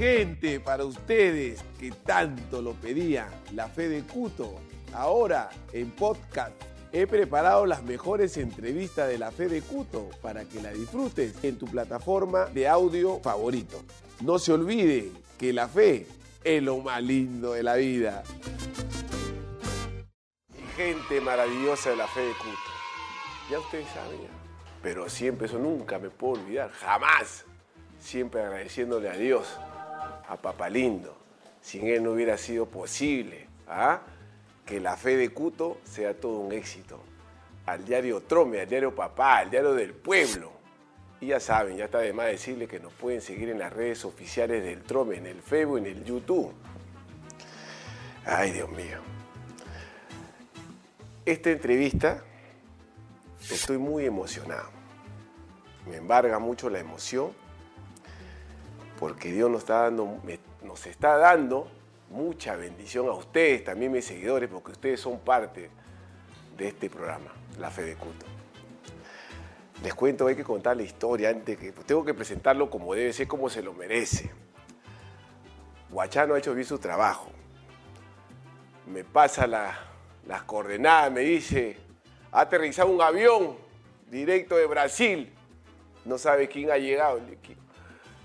gente, para ustedes que tanto lo pedían, la fe de Cuto. Ahora en podcast he preparado las mejores entrevistas de la fe de Cuto para que la disfrutes en tu plataforma de audio favorito. No se olvide que la fe es lo más lindo de la vida. Gente maravillosa de la fe de Cuto. Ya ustedes sabían. Pero siempre, eso nunca me puedo olvidar, jamás. Siempre agradeciéndole a Dios, a Papá Lindo. Sin él no hubiera sido posible ¿ah? que la fe de Cuto sea todo un éxito. Al diario Trome, al diario Papá, al diario del pueblo. Y ya saben, ya está de más decirle que nos pueden seguir en las redes oficiales del Trome, en el Facebook, en el YouTube. Ay, Dios mío. Esta entrevista estoy muy emocionado. Me embarga mucho la emoción porque Dios nos está dando, nos está dando mucha bendición a ustedes, también mis seguidores, porque ustedes son parte de este programa, La Fe de Culto. Les cuento, hay que contar la historia antes que tengo que presentarlo como debe ser, como se lo merece. Guachano ha hecho bien su trabajo. Me pasa las coordenadas, me dice, ha aterrizado un avión directo de Brasil. No sabe quién ha llegado.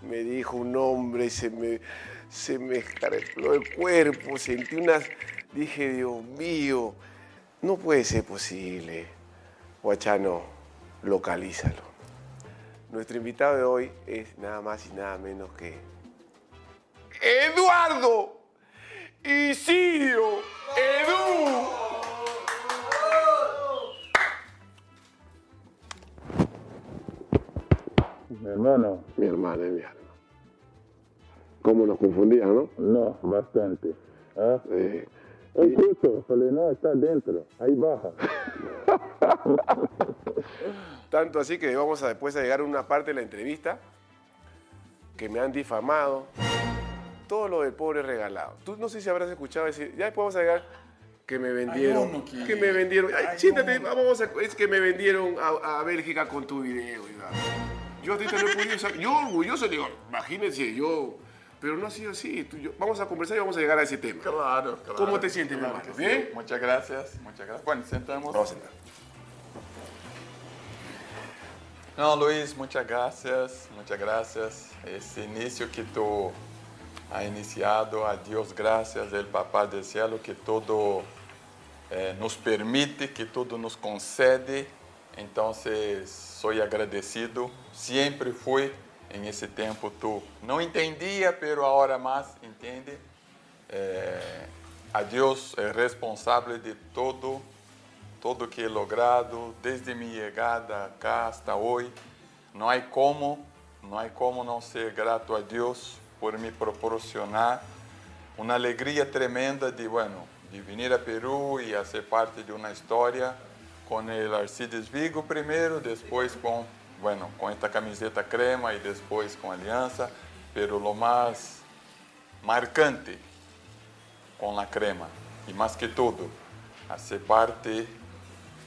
Me dijo un hombre, se me, se me el cuerpo, sentí unas... Dije, Dios mío, no puede ser posible. Guachano, localízalo. Nuestro invitado de hoy es nada más y nada menos que Eduardo Isidio Edu. Mi hermano. Mi hermano es mi alma. ¿Cómo nos confundían, no? No, bastante. ¿Ah? Sí. Falei, no, está dentro, ahí baja. Tanto así que vamos a después a llegar a una parte de la entrevista que me han difamado. Todo lo del pobre regalado. Tú no sé si habrás escuchado decir, ya después vamos a llegar que me vendieron. que- que... me vendieron. Ay, siéntate, vamos a, es que me vendieron a, a Bélgica con tu video. Iván. Yo a ti te lo he podido. Yo orgulloso le digo, imagínense, yo. Pero no ha sido así. Tú- yo- vamos a conversar y vamos a llegar a ese tema. Claro, claro. ¿Cómo te sientes, mi Claro hermano? sí. ¿Bien? Muchas gracias, muchas gracias. Bueno, sentamos. Vamos a sentar. Não, Luiz, muchas gracias, muchas gracias. Esse início que tu ha iniciado, a Deus graças, el Papá do Cielo, que todo eh, nos permite, que tudo nos concede. Então, sou agradecido. Sempre fui em esse tempo. Tu não entendia, pero agora mais entende. Eh, a Deus é responsável de todo todo que he logrado desde mi llegada acá hasta hoy. No hay como, no hay como no ser grato a Dios por me proporcionar una alegría tremenda de, bueno, de venir a Perú y hacer parte de una historia con el Arcides Vigo primero, después con, bueno, con esta camiseta crema y después con Alianza, pero lo más marcante con la crema y más que todo, hacer parte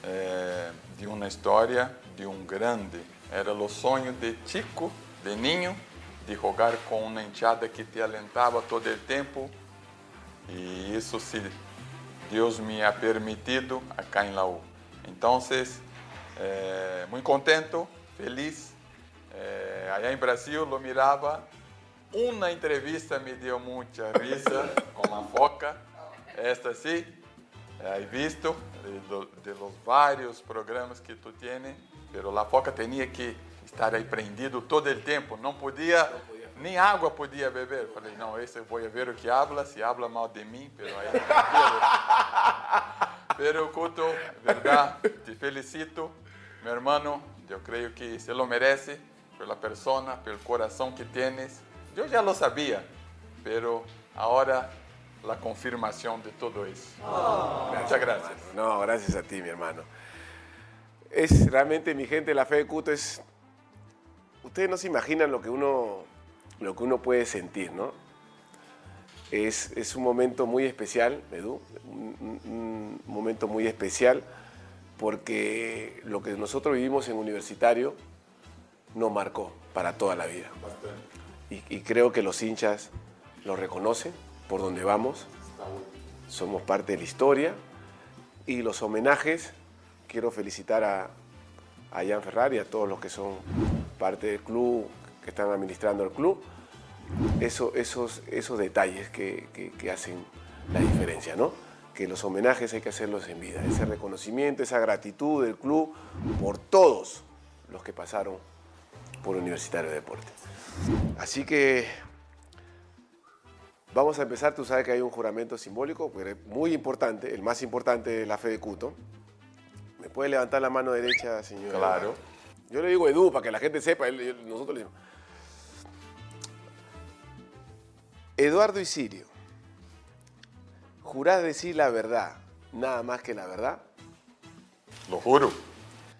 eh, de uma história de um grande. Era o sonho de Chico, de ninho, de jogar com uma enteada que te alentava todo o tempo. E isso se Deus me ha permitido acá em Laú. Então, eh, muito contento, feliz. Eh, allá em Brasil, lo mirava. Uma entrevista me deu muita risa com a foca. Esta sim. Hai visto de, de los vários programas que tu tienes, pero la foca tinha que estar aí prendido todo o tempo, não podia, nem água podia beber. Falei, não, esse eu vou ver o que habla, se habla mal de mim, pero aí tranquilo. Pero Couto, verdade, te felicito, meu irmão, eu creio que se lo merece, pela persona, pelo coração que tienes. Eu já lo sabia, pero agora la confirmación de todo eso. Muchas gracias. No, gracias a ti, mi hermano. Es realmente, mi gente, la fe de Cuto es. Ustedes no se imaginan lo que uno, lo que uno puede sentir, ¿no? Es, un momento muy especial, Edu, un, momento muy especial porque lo que nosotros vivimos en universitario nos marcó para toda la vida. y, creo que los hinchas lo reconocen por donde vamos. Somos parte de la historia. Y los homenajes, quiero felicitar a, a Jan Ferrari a todos los que son parte del club, que están administrando el club. Eso, esos, esos detalles que, que- que hacen la diferencia, ¿no? Que los homenajes hay que hacerlos en vida. Ese reconocimiento, esa gratitud del club por todos los que pasaron por Universitario de Deporte. Así que vamos a empezar. Tú sabes que hay un juramento simbólico, muy importante, el más importante de la fe de Cuto. ¿Me puede levantar la mano derecha, señor? Claro. Yo le digo Edu para que la gente sepa, nosotros le decimos. Eduardo Isirio, ¿jurás decir la verdad, nada más que la verdad? Lo juro.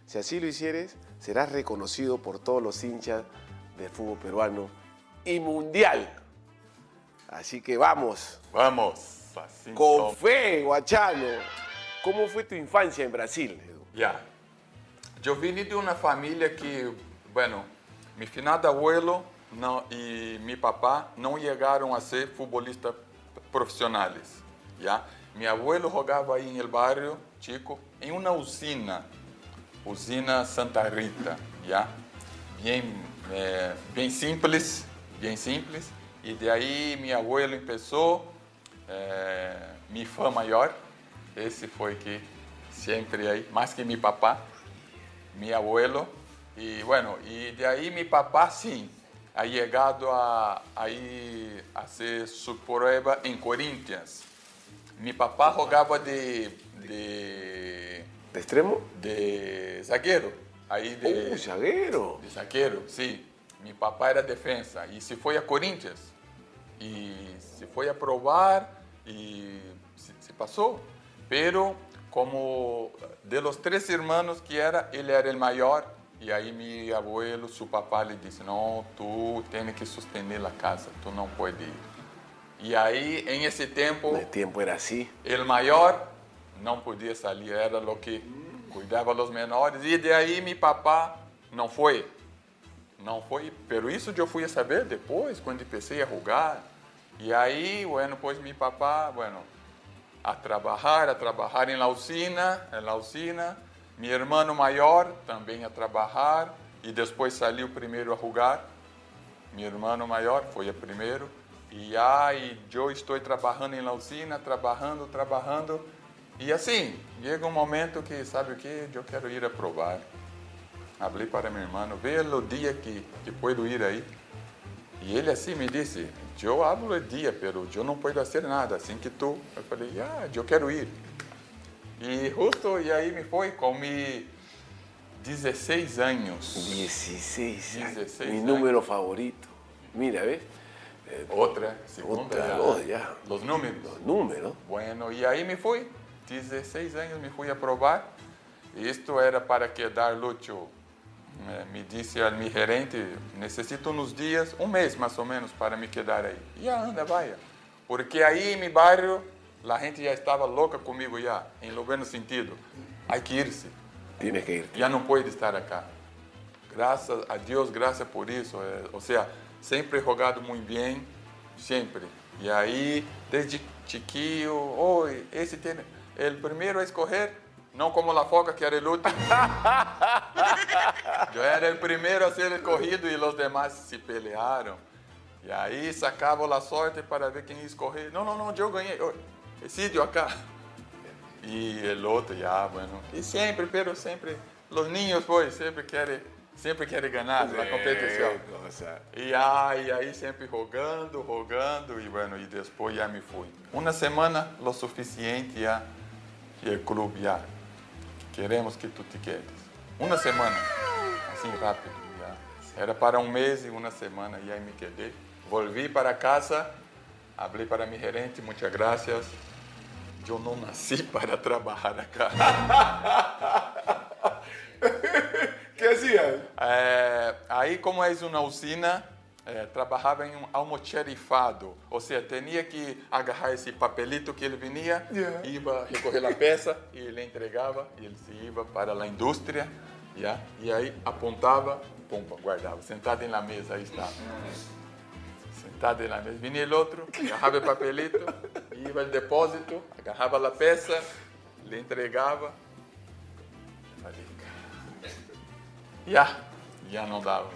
Si así lo hicieres, serás reconocido por todos los hinchas del fútbol peruano y mundial. Así que vamos, Vamos. Assim con fe, Guachano. ¿Cómo fue tu infancia en Brasil, Edu? Ya. Eu vim de uma família que, bueno, mi finado abuelo não, e mi papá não chegaram a ser futbolistas profissionais. Ya. Mi abuelo jogava aí el barrio, chico, em uma usina, usina Santa Rita, ya. Bem, eh, bem simples, bem simples. E daí meu abuelo começou, eh, mi fã maior, esse foi que sempre aí, mais que mi papá, mi abuelo. E, bueno, e de aí mi papá, sim, ha chegado a, a ir a ser su prueba em Corinthians. Mi papá jogava de, de, ¿De extremo? de zagueiro. Aí de, ¡Uh, zaguero! de zagueiro, sim. Mi papá era defensa e se foi a Corinthians. E se foi a provar e se, se passou. Pero como de los tres hermanos que era, ele era o maior. E aí meu abuelo, seu papá, lhe disse: Não, tu tens que sostener a casa, tu não pode ir. E aí, em esse tempo, El tiempo era así. el maior não podia sair, era o que cuidava dos menores. E de aí meu papá não foi. Não foi, pero isso eu fui a saber depois, quando comecei a jogar. E aí, bueno, pois meu papá, bueno, a trabalhar, a trabalhar em la usina, em la usina. Meu irmão maior também a trabalhar e depois saiu primeiro a jogar. Meu irmão maior foi o primeiro. E aí eu estou trabalhando em usina, trabalhando, trabalhando. E assim, chega um momento que, sabe o que? Eu quero ir a provar. Falei para meu irmão, vê o dia que, que puedo ir aí. E ele assim me disse, eu hablo o dia, pero eu não posso fazer nada, assim que tu. Eu falei, ah, eu quero ir. E justo, e aí me foi com me 16 anos. 16 años. 16 Mi años. número favorito. Mira, ¿ves? Outra, segunda, Otra, oh, ya. Los números. Los números. Bueno, e aí me fui. 16 anos me fui a provar. Isto era para quedar Lúcio. eh, Me disse a meu gerente, necessito uns dias, um mês mais ou menos, para me quedar aí. E anda, vai. Porque aí em meu bairro, a gente já estava louca comigo já, em bueno sentido. Há que ir-se. Tienes que irte. Já não pode estar acá. Graças a Deus, graças por isso. ou seja, sempre jogado muito bem, sempre. E aí, desde chiquillo, oi, esse tem. O primeiro a escorrer, não como a foca, que era o último. Eu era o primeiro a ser escorrido e os demais se pelearam. E aí sacava a sorte para ver quem ia escorrer. Não, não, não, eu ganhei. Oi, Decidiu acá. Y el otro ya, bueno. Y siempre, pero siempre, los niños pues siempre quieren, siempre quieren ganar la competición. E aí, aí sempre rogando, rogando, e bueno, e depois já me fui. Uma semana, lo suficiente e o clube já, queremos que tu te quedes. Uma semana, assim rápido. Era para um mês e uma semana, e aí me quedei. Volvi para casa, falei para mi gerente, muitas Eu não nasci para trabalhar acá. ¿Qué hacías? É, aí, como é uma usina, é, trabalhava em um almoxerifado, ou seja, tinha que agarrar esse papelito que ele vinha, Yeah. ia recorrer a peça e ele entregava e ele se ia para a indústria, yeah, e aí apontava, pum, guardava, sentado na mesa, aí estava. Sentado en la mesa. Venía el otro, agarraba el papelito, iba al depósito, agarraba la peça, le entregaba. Falei, "Cara". Ya, ya no daba.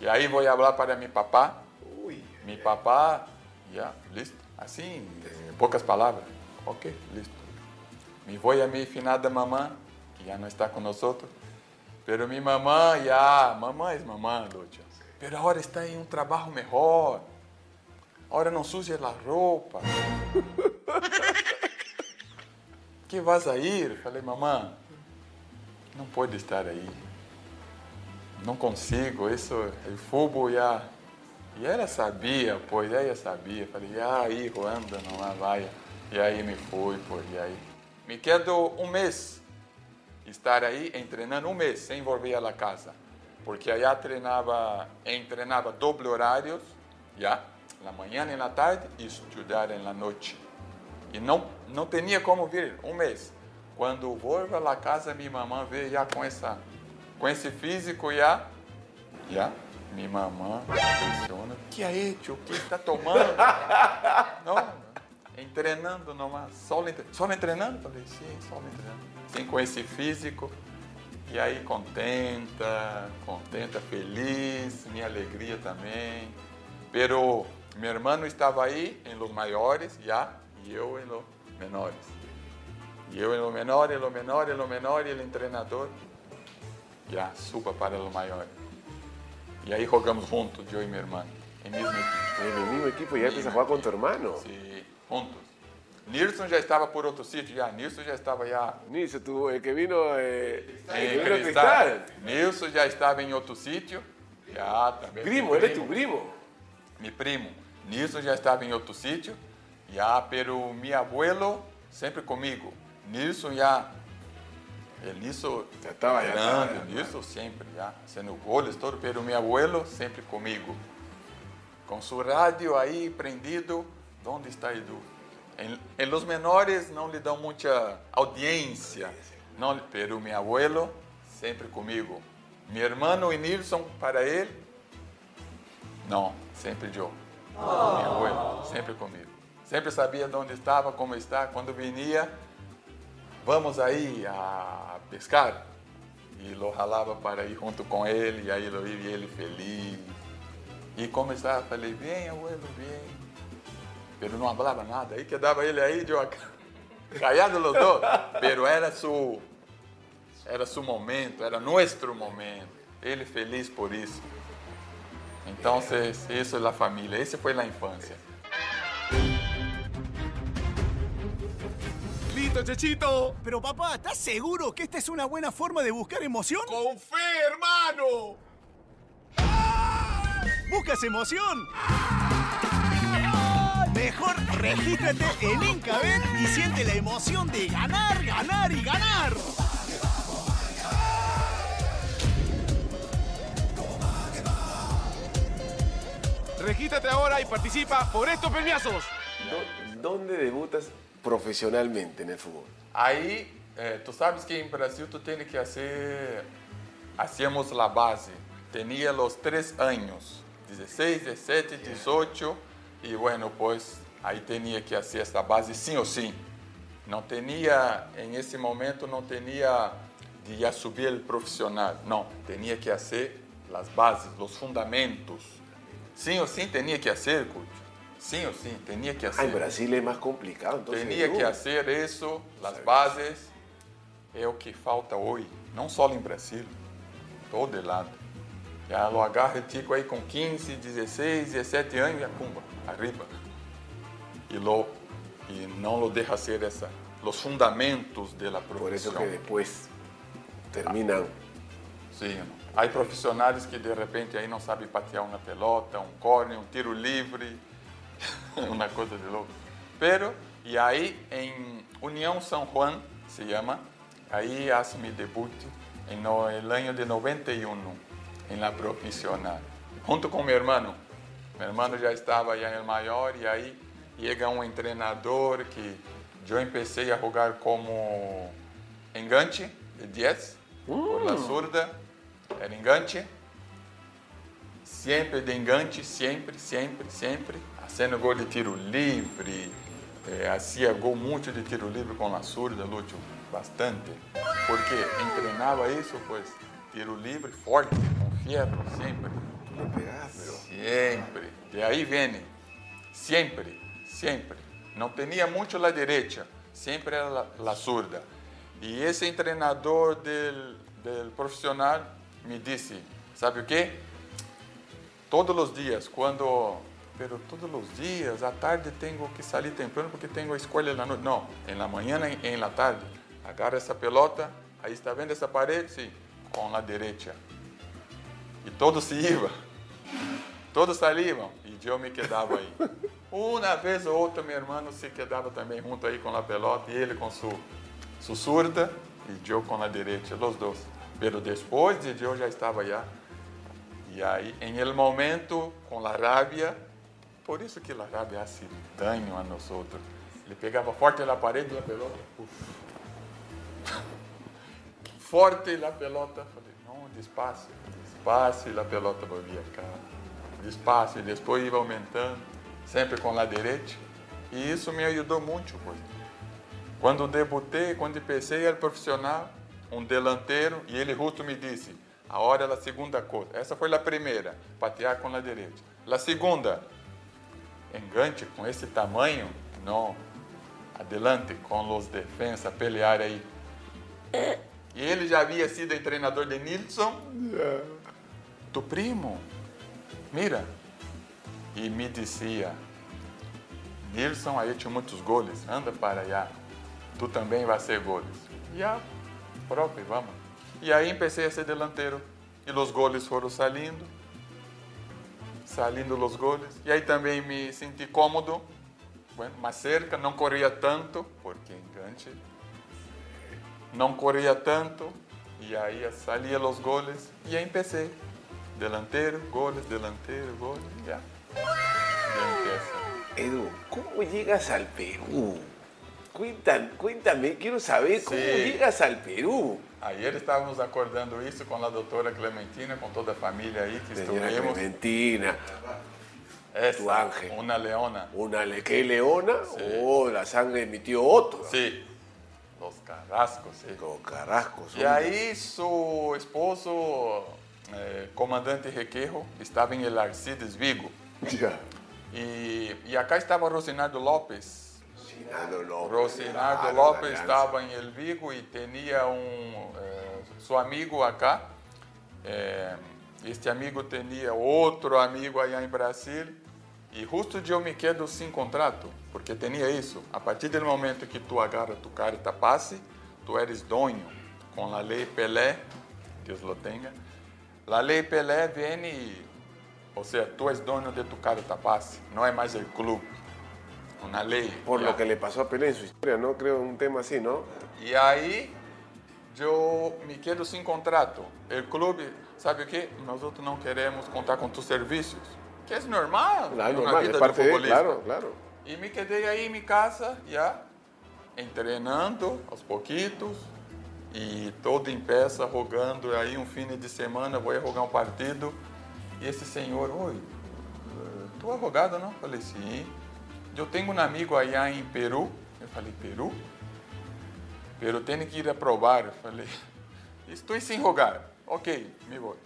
Y ahí voy a hablar para mi papá. Mi papá, ya, listo. Así, en pocas palabras. Ok, listo. Me voy a mi finada mamá, que ya no está con nosotros. Pero mi mamá, ya, mamá es mamá, Lúcia. Pero ahora está en un trabajo mejor. Ahora no sucia la ropa. que vas a ir? Falei, mamá, não pode estar aí. Não consigo, isso, o futebol já. E ela sabia, pois ela sabia. Falei, ah, hijo, anda, não vai. E aí me fui, pois, e aí. Me quedo um mês estar aí treinando um mês sem volver à casa. Porque allá treinava, treinava doble horários, já, na manhã e na tarde, e estudar na noite. E não, não tinha como vir um mês. Quando volvo à casa, minha mamãe vê já com, essa, com esse físico, já, já, minha mamãe impressiona. Que aí, tio, o que está tomando? não, treinando nomás, só, só treinando? Falei, sim, só treinando. Sim, com esse físico. E aí contenta, contenta, feliz, minha alegria também. Pero meu irmão estava aí em los maiores já e eu em los menores. E eu em los menores, em los menores, em los menores, e o treinador já suba para los maiores. E aí jogamos juntos, eu e meu irmão, em mesmo equipo. en el mismo equipo y ya empiezas a jugar con tu hermano. Sí, juntos. Nilson já estava por outro sítio, já. Nilson já estava já Niso, tú, el que vino, el em que vino Cristal. Cristal. Nilson já estava em outro sítio. Já também. Primo, él es tu primo. Mi primo. Nilson já estava em outro sítio. Já, pero mi abuelo sempre comigo. Nilson já. El Nilson Já estava, já grande, estava. Nilson sempre, já. Sendo goles, todo, pero mi abuelo sempre comigo. Com seu rádio aí prendido. Onde está Edu? Em, em los menores não lhe dão muita audiência. Não, pero meu abuelo sempre comigo. Meu irmão e Nilson para ele, não, sempre eu. Abuelo, sempre comigo. Sempre sabia de onde estava, como está. Quando vinha, vamos aí a pescar. E lo ralava para ir junto com ele, e aí lo ia ele feliz. E como estava, falei, bem, abuelo, bem. Pero não falava nada. Aí quedava ele aí, eu callado los dos. Pero era su, era su momento, era nuestro momento. Ele feliz por isso. Então, isso é a família, esse foi a infância. ¡Listo, Chechito! Pero papá, ¿estás seguro que esta es una buena forma de buscar emoción? ¡Con fe, hermano! ¿Buscas emoción? Mejor regístrate en Incabet y siente la emoción de ganar, ganar y ganar. Regístrate ahora y participa por estos premiazos. ¿Dó- ¿Dónde debutas profesionalmente en el fútbol? Aí, eh, tu sabes que em Brasil tu tem que fazer, hacíamos a base, tinha os três anos, 16, 17, 18, e bueno, pues aí tinha que fazer essa base sim ou sim. Não tinha, em esse momento, não tinha de já subir o profissional, não, tinha que fazer as bases, os fundamentos. Sim ou sim tinha que fazer, coach. Sim ou sim, tinha que Ah, fazer. en Brasil es más complicado. Entonces, Tinha ¿no? que fazer isso, as bases, é o que falta hoje, não só em Brasil, todo lado. Já lo agarra o tico aí com 15, 16, 17 anos e a arriba. E, lo, e não lo deixa ser essa, os fundamentos da Por eso profissão. que después terminan. Sim. Há profissionais que de repente aí não sabem patear uma pelota, um corner, um tiro livre, uma coisa de louco. Pero, e aí em União São Juan, se chama, aí hace mi debut em no, año de 91, em la profissional, junto com meu irmão. Meu irmão já estava no maior e aí chega um treinador que eu comecei a jogar como enganche de 10, por la zurda, era enganche. sempre de engante, sempre, sempre, sempre, fazendo gol de tiro livre, é, hacía gol muito de tiro livre com a surda, Lúcio, bastante, porque entrenava isso, pois, tiro livre forte, com fierro, sempre. Sempre. De aí vem. Sempre, sempre. Não tinha muito la direita, sempre era la, la surda. E esse treinador del, del profissional me disse, sabe o quê? Todos os dias, quando... Pero todos os dias, à tarde tenho que sair temprano porque tenho a escola na noite. Não, em la manhã e em la tarde. Agarra essa pelota, aí está vendo essa parede? Sim, com a direita. E todos se iam. Todos saíam e eu me quedava aí. Uma vez ou outra, meu irmão se quedava também junto aí com a pelota e ele com sua, sua surda e eu com a direita, os dois. Pero depois de eu já estava já. E aí, em el momento, com a rábia, por isso que a rábia hace dano a outros. Ele pegava forte na parede e a pelota, uf. forte la pelota. Falei, não, despacio, despacio, e a pelota volvia cá. Despacio, e depois ia aumentando, sempre com a direita. E isso me ajudou muito. Quando debutei, quando pensei era profissional, um delanteiro, e ele justo me disse, a hora é a segunda coisa. Essa foi a primeira, patear com a direita. A segunda, engante com esse tamanho, não. Adelante com os defensa, pelear aí. E ele já havia sido treinador de Nilson, tu primo, mira. E me dizia, Nilson aí tinha muitos goles, anda para allá, tu também vai ser goles. E a próprio, vamos. E aí comecei a ser delanteiro. E os goles foram saindo, saindo os goles. E aí também me senti cômodo, bueno, mais cerca, não corria tanto, porque engante. Não corria tanto, e aí saía os goles. E aí comecei. Delanteiro, goles, delanteiro, goles, empieza. Edu, ¿cómo llegas al Perú? Cuentan- cuéntame, quiero saber cómo Sí. llegas al Perú. Ayer estávamos acordando isso com a doutora Clementina, com toda a família aí que Señora estuvimos. Clementina, Essa, tu ángel. Uma leona. una le que leona, Sí. oh, la sangre de mi tío Otto. Sim. Los carrascos, sim. Con carrascos. E aí, seu esposo, eh, comandante Requejo, estava em El Arcides, Vigo. Ya. E, e acá estava Rosinardo Lopes. López. Claro, Lopes la estava em El Vigo e tinha um eh, seu amigo acá. Eh, este amigo tinha outro amigo aí em Brasil. E justo de eu me quedo sem contrato, porque tinha isso. A partir do momento que tu agarra tu carta passe, tu eres dono. Com a lei Pelé, Deus lo tenha. A lei Pelé vem e, ou seja, tu és dono de tu carta passe, não é mais o clube. Uma lei. Por ya. lo que le pasó a Pelé en su historia, ¿no? Creo un tema así, ¿no? E aí eu me quedo sem contrato. O clube, sabe o que? Nós outros não queremos contar com tus serviços. Que é normal Claro, na normal, vida es parte de, futbolista. claro, claro. E me quedei aí em minha casa, já, treinando aos pouquitos. E todo em peça, rogando. Aí um fim de semana vou jogar um partido. E esse senhor, oi, tu é advogado, não? Falei, sim. Eu tenho um amigo aí em Peru. Eu falei, Peru? Pero tenho que ir a provar. Eu falei, estou sem rogar. Ok, me vou.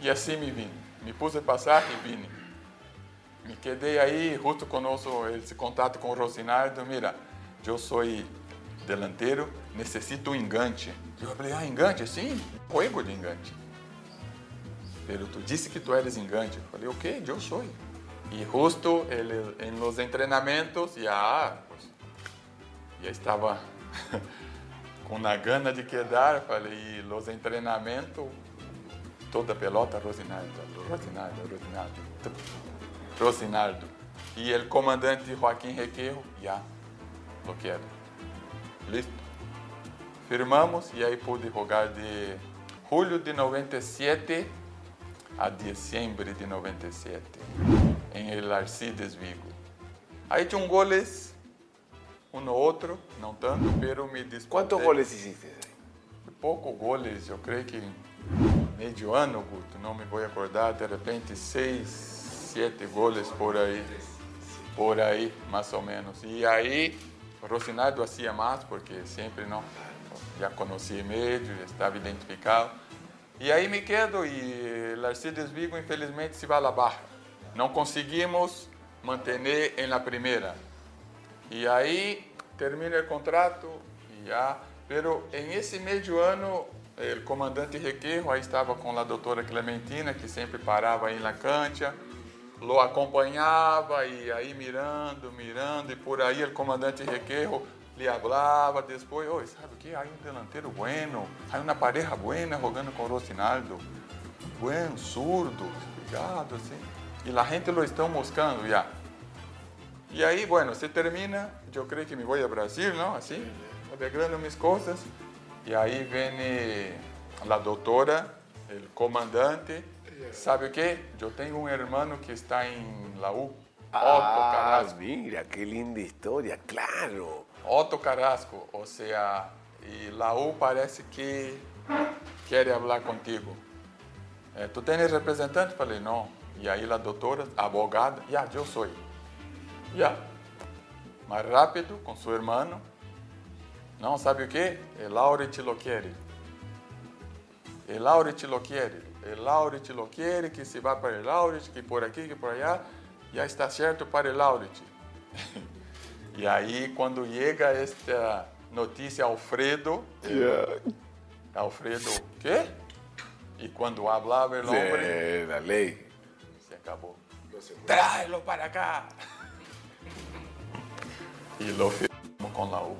E assim me vim. Me pus a passar e vim. Me quedei aí, justo conosco esse contato com o Rosinardo. Mira, eu sou delanteiro, necessito um engante. Eu falei, ah, engante? Sim, juego de engante. Pero tu disse que tu eres engante. Eu falei, ok, eu sou. E justo ele, em los entrenamentos, já, pues, já estava com a gana de quedar. Falei, los entrenamentos, toda pelota, Rosinardo, Rosinardo, Rosinardo, Rosinardo. E o comandante Joaquim Requeiro, já, lo quero. Listo. Firmamos e aí pude jogar de julho de 97 a dezembro de 97 em El Arcides Vigo. Aí tinha um goles, um no outro, não tanto, pero me disputé. ¿Cuántos goles hiciste? Pouco goles, eu creio que medio ano, Guto, não me vou acordar, de repente seis, sete goles por aí, por aí, mais ou menos. E aí, Rocinaldo hacía mais, porque sempre não, já conhecia médio, já estava identificado. E aí me quedo e Larcides Vigo, infelizmente, se vai à barra. Não conseguimos manter em la primeira. E aí termina o contrato e já. Pero em esse meio ano, o comandante Requeiro aí estava com a doutora Clementina, que sempre parava aí na cancha, lo acompanhava e aí mirando, mirando, e por aí o comandante Requeiro lhe falava depois, oi, sabe o que? Há um delanteiro bueno, há uma pareja buena jogando com o Rocinaldo, buen, surdo, ligado, assim. E a gente lo estão buscando já. E aí, bueno, se termina, eu creio que me vou a Brasil, não? Assim, arreglando minhas coisas. E aí vem a doutora, o comandante. Sabe o que? Eu tenho um irmão que está em Laú, Otto Ah, Carrasco. mira, qué linda historia, claro. Otto Carrasco, ou seja, e Laú parece que quer falar contigo. Eh, tu tens representante? Falei, não. E aí a doutora, abogada, já, eu sou. Já. Mais rápido, com seu irmão. Não, sabe o que? El Laure te lo quiere. El Laure te lo quiere. El Laure te lo quiere, que se vá para el Laure, que por aqui, que por allá. Já está certo para el Laure. E aí, quando chega esta notícia, Alfredo, Alfredo, quê? E quando hablava o homem, Sí, la ley. se acabou. Tráelo para cá! E lo firmamos com Laú.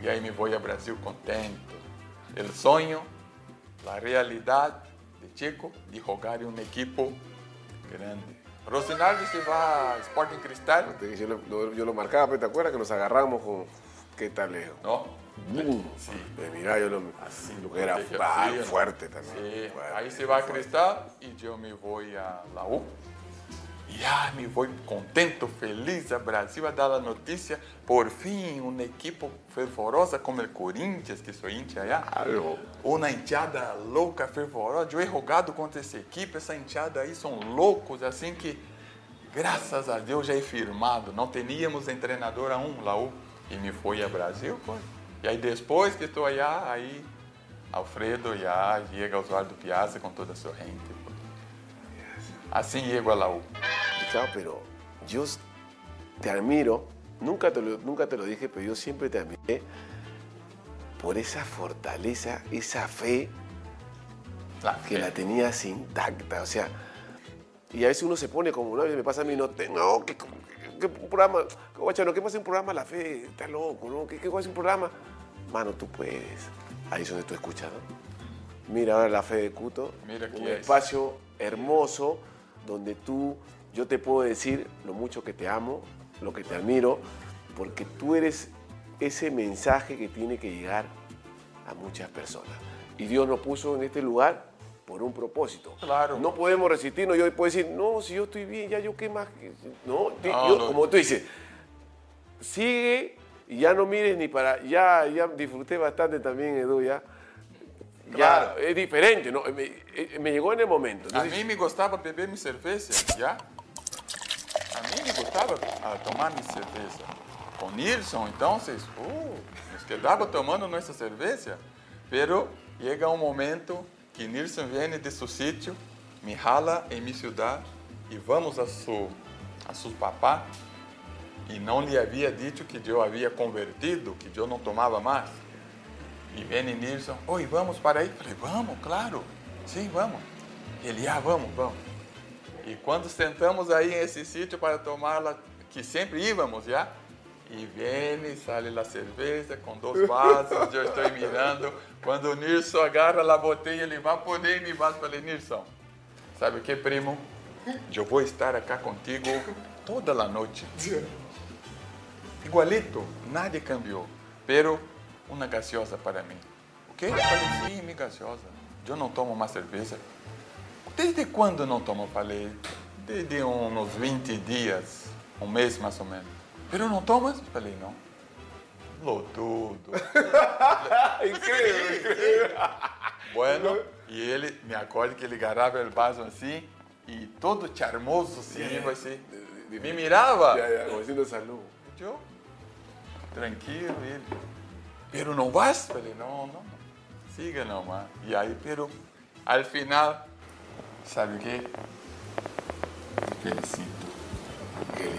E aí me vou a Brasil contento. O sonho, a realidade de Chico de jogar em um equipo grande. Rosinaldo se vai a Sporting Cristal, Yo lo, yo marcaba, pero ¿te acuerdas que nos agarramos con qué tal lejos? não? ¡Bum! Sí. Mirá, yo lo, Así, lo que era dije ¿no? fuerte también. Sí, fuerte, aí se vai a. Cristal e eu me vou a Laú. E ah, me vou contento, feliz a Brasil a dar a notícia. Por fim, uma equipe fervorosa como o Corinthians, que sou allá. Claro. Uma hinchada louca, fervorosa. Eu he jogado contra essa equipe, essa hinchada aí são loucos, assim que, graças a Deus, já é firmado. Não teníamos treinador a um, Laú. E me foi a Brasil, foi. E aí depois que estou allá, aí Alfredo já chega Oswaldo Piazza com toda a sua gente. Assim chego a Laú. Claro, pero yo te admiro, nunca te, lo, nunca te lo dije, pero yo siempre te admiré por esa fortaleza, esa fe La que fe. la tenías intacta. O sea, y a veces uno se pone como, una vez me pasa a mí, no, te- no, que, que- que un programa, guachano, ¿qué pasa un programa? La fe, está loco, ¿no? ¿Qué, qué pasa un programa? Mano, tú puedes. Ahí es donde tú escuchas, ¿no? Mira ahora la fe de Cuto, Mira un es. espacio hermoso donde tú, yo te puedo decir lo mucho que te amo, lo que te admiro, porque tú eres ese mensaje que tiene que llegar a muchas personas. Y Dios nos puso en este lugar por un propósito. Claro. No podemos resistirnos. Yo puedo decir, no, si yo estoy bien, ya yo qué más. No, yo, no. como tú dices, sigue y ya no mires ni para. Ya, ya disfruté bastante también, Edu, ya. Claro. Ya, es diferente, ¿no? Me, eh, me llegó en el momento. A Entonces, mim me gostava beber minha cerveja, já? A mim me gostava ah, tomar minha cerveja. Com Nilson, então, vocês, uh, nos quedava tomando nossa cerveja. Pero chega um momento que Nilson vem de seu sítio, me rala em minha cidade e vamos a seu, a seu papá e não lhe havia dito que eu havia convertido, que eu não tomava mais. E vem Nilson, oi, vamos para aí? Falei, vamos, claro, sim, vamos. Ele, ah, vamos, vamos. E quando sentamos aí nesse sítio para tomar, la- que sempre íamos já, e vem sai a cerveja com dois vasos, eu estou mirando. Quando o Nilson agarra a botella, ele vai poder me vaso. Falei, Nilson, sabe o que, primo? Eu vou estar aqui contigo toda a noite. Igualito, nada cambiou. Pero uma gaseosa para mim. O quê? Eu falei, sim, gaseosa. Eu não tomo mais cerveja. Desde quando não tomo? Eu Falei, desde uns 20 dias, um mês mais ou menos. Pero não tomas? Eu Falei, não. Lo tudo. increíble, increíble. Bueno, e ele, me acordo que ele agarrava o vaso assim, e todo charmoso, assim, assim, me mirava. Como diciendo salud. Eu, tranquilo, ele, pero não vas? Falei, não, não, siga nomás. E aí, pero, al final, sabe o quê? Te felicito.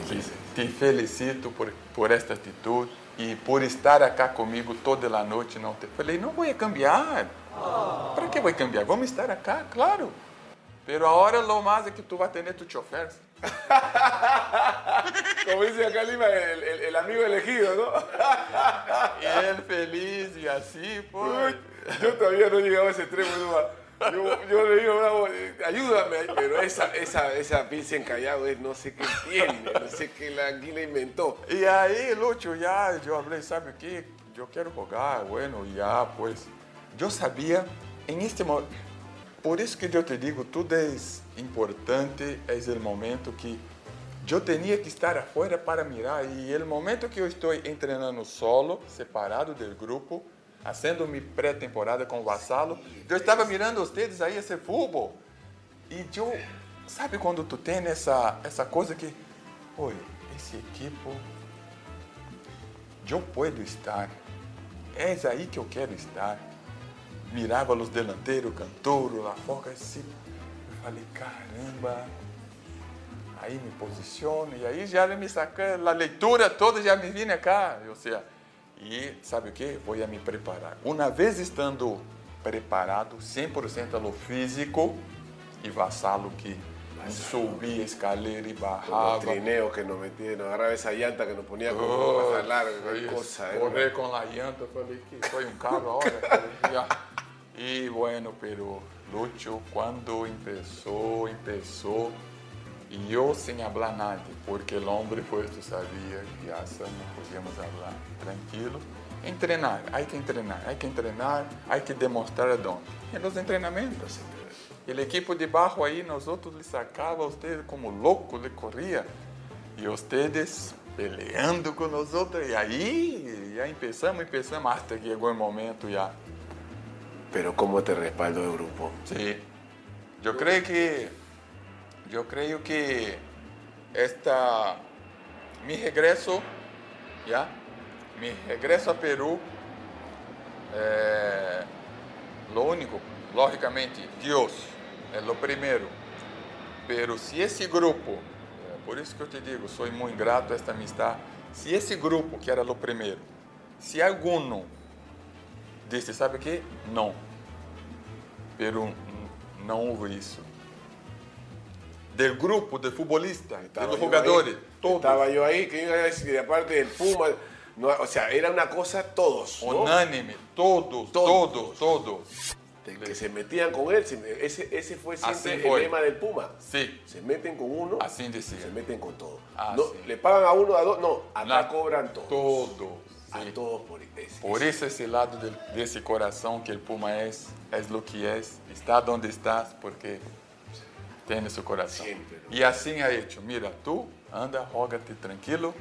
Te, te felicito por, por esta atitude e por estar acá comigo toda a noite. Não te... Falei, não vou cambiar. Para que vou cambiar? Vamos estar acá, claro. Pero ahora lo más es que tú vas a tener tu chofer. Como dice acá en Lima, el, el- el amigo elegido, ¿no? E ele feliz e assim, foi. Yo todavía no he llegado a ese extremo, ¿no? Yo, yo le digo, bravo, ayúdame, pero esa, esa, esa pinza encallado es no sé qué tiene, no sé qué la anguila inventó. E aí, Lúcio, já eu falei, sabe o que? Eu quero jogar, bueno, já, pois. Eu sabia, em este momento, por isso que eu te digo, tudo é importante, é o momento que eu tinha que estar afuera para mirar, e o momento que eu estou treinando solo, separado do grupo, fazendo minha pré-temporada com o Vassalo, eu estava mirando vocês aí esse futebol, e eu, sabe quando tu tem essa, essa coisa que, oi, esse equipo eu posso estar. É aí que eu quero estar. Mirava os delanteiros, cantouro, lá fora, assim. Eu falei, caramba. Aí me posiciono, e aí já me sacando, a leitura toda já me vinha cá. Ou seja, e sabe o que? Vou a me preparar. Uma vez estando preparado, 100% a lo físico, e vassalo que subia a escalera e Los barrava. trineos que nos metían, nos agarraba esa llanta que nos ponía como Oh, para jalar, cosa. era correr com a llanta, eu falei que foi um carro ahora. E bueno, pero Lúcio, quando começou, começou, e eu sem falar nada, porque o homem, pues tu sabia que essa não podíamos falar tranquilo. Entrenar, hay que entrenar, hay que entrenar, hay que demonstrar dónde. En los entrenamientos. El equipo de bajo ahí, nosotros le sacaba a ustedes como loco, le corría. E ustedes peleando com nós. E aí, já empezamos, empezamos, hasta que chegou o momento já. Pero cómo te respaldo el grupo. Sim. Eu creio que, eu creio que esta, mi regresso, já, mi regresso a Peru, é, lo único, logicamente, Deus é o primeiro. Pero se esse grupo, é, por isso que eu te digo, sou muito grato a esta amistade, se esse grupo, que era o primeiro, se algum disse, sabe o que? Não. Pero n- não houve isso. Del grupo de futbolistas, de Estaba los yo jugadores, ahí, todos, Estaba yo ahí, que iba a decir, aparte del Puma, no, o sea, era una cosa todos, ¿no? unânime, todos, Todos. todos, todos. De que se metían con él, se- ese, ese fue siempre Así el lema del Puma. Sí, Se meten con uno, decía. se meten con todo. Ah, no. Le pagan a uno, a dos, no, acá Na- cobran todos. Todos. A sí. todos por ese. Por isso esse lado de, desse coração que o Puma é, é o que é, está onde estás porque tem esse coração. Sempre. E assim é hecho. Mira, tu anda, roga-te tranquilo,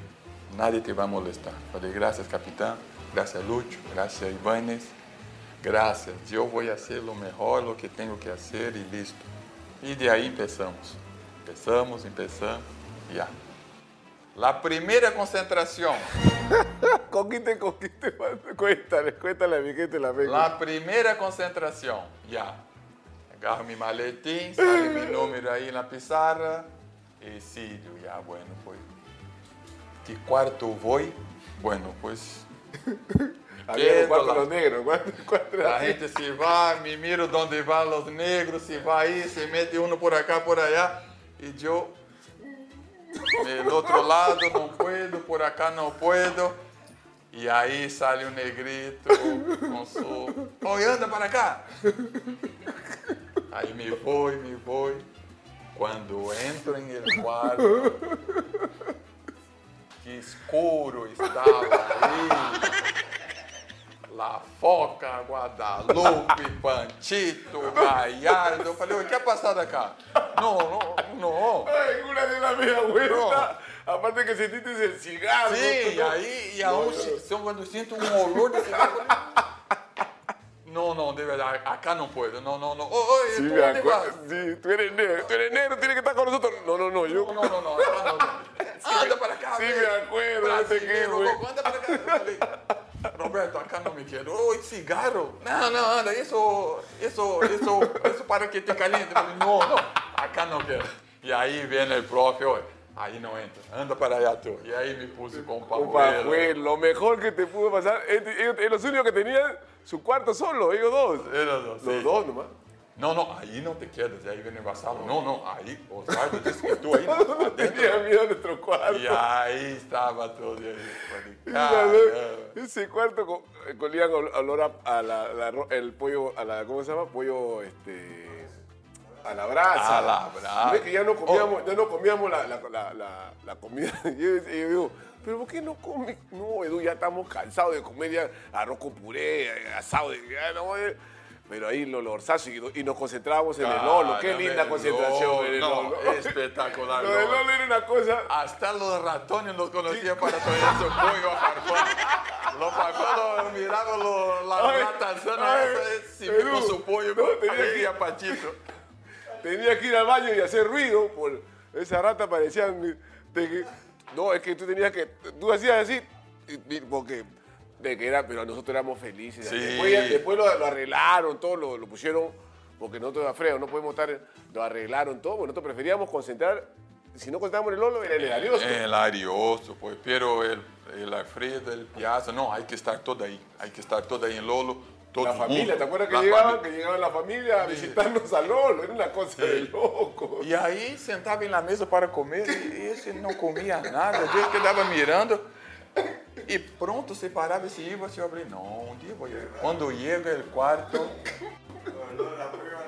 nadie te vai molestar. Falei, graças capitão, graças Lúcio, graças Ivanes, graças. Eu vou fazer o melhor, o que tenho que fazer e listo. E de aí começamos. Começamos, começamos, já. La primeira concentração. Conquiste, conquiste, cuéntale, cuéntale a mi gente la venga. La primeira concentração, já. Agarro meu maletim, sale meu número aí na pizarra e sigo, já, bueno, pues. Que quarto vou? Bueno, pues. Había cuarto lá. los negros, cuatro, cuatro A gente se vai, me miro onde vão os negros, se vai aí, se mete um por acá, por allá, e eu do outro lado não puedo, por acá não puedo. E aí sai um negrito com su... Oi, anda para cá. Aí me vou, me vou. Quando entro em el quarto, que escuro estava aí. La Foca, Guadalupe, Panchito, Gallardo. Eu falei, o que é passado cá? Não, não, não. Ay, una de la media vuelta. Aparte que sentiste el cigarro. E ¿no? aí, e aún, quando eu sinto um olor eu falei, No, no, de verdad, acá no puedo. No, no, no. Oh, oye, Sí, ¿tú dónde vas? Sí, tú eres negro, tú eres negro, tienes que estar con nosotros. No, no, no, yo. No, no, no, no. Anda para acá. sí, me acuerdo, no loco, anda para acá. Roberto, acá no me quiero. Uy, cigarro. No, no, anda, eso, eso, eso, eso para que te caliente. No, no, acá no quiero. E aí vem o profe, oye, aí não entra. Anda para allá tú. E aí me puse com um Un pajuelo. pajuelo, lo mejor que te pudo pasar. Ellos, ellos- ellos los únicos que tenían su cuarto solo, ellos dos. Eles dois, Los sim. dos nomás. Não, não, aí não te quedas. E aí vem o vassalo. Não, não, aí Osvaldo disse que tu aí não, No adentro. tenía miedo a nuestro cuarto. E aí estava todo. E aí, falei, Mira, caramba. Ese cuarto co- eh, colían ol- olor a, a la, la ro- el pollo, a la, ¿cómo se llama? Pollo, este, a la brasa. A la brasa. Ves que ya no comíamos, ya no comíamos la, la, la, la- comida. Y yo, yo digo, pero ¿por qué no come? No, Edu, ya estamos cansados de comer ya arroz con puré, asado. De, ya no, eh. pero ahí los lorzazo y, y nos concentrábamos en el Lolo. Qué linda el concentración Lolo. en el No, Lolo. espectacular, Lo del Lolo. Era una cosa... Hasta los ratones los conocía para traer su pollo a farfán. Los farfán miraban lo- la Ay, rata sana ay, esa, si con su pollo. no, tenía que- a Pachito. Tenía que ir al baño y hacer ruido por esa rata que- no es que tú tenías que tú hacías así porque de que era pero nosotros éramos felices Sí. después, después lo, lo arreglaron todo lo, lo pusieron porque nosotros a freo no podemos estar lo arreglaron todo porque nosotros preferíamos concentrar si no concentrábamos en el Lolo era en el Ariosto El Ariosto, pues, pero el, el Alfredo, el Piazza, no, hay que estar todo ahí. Hay que estar todo ahí en Lolo. Todo la familia, mundo. ¿te acuerdas que La llegaban? familia. Que llegaban la familia a visitarnos a Lolo, era una cosa de loco. E aí sentava em la mesa para comer e esse não comia nada, a gente quedava mirando e pronto, se parava e se ia, você abria, não, um dia vou ir. Quando chega o quarto,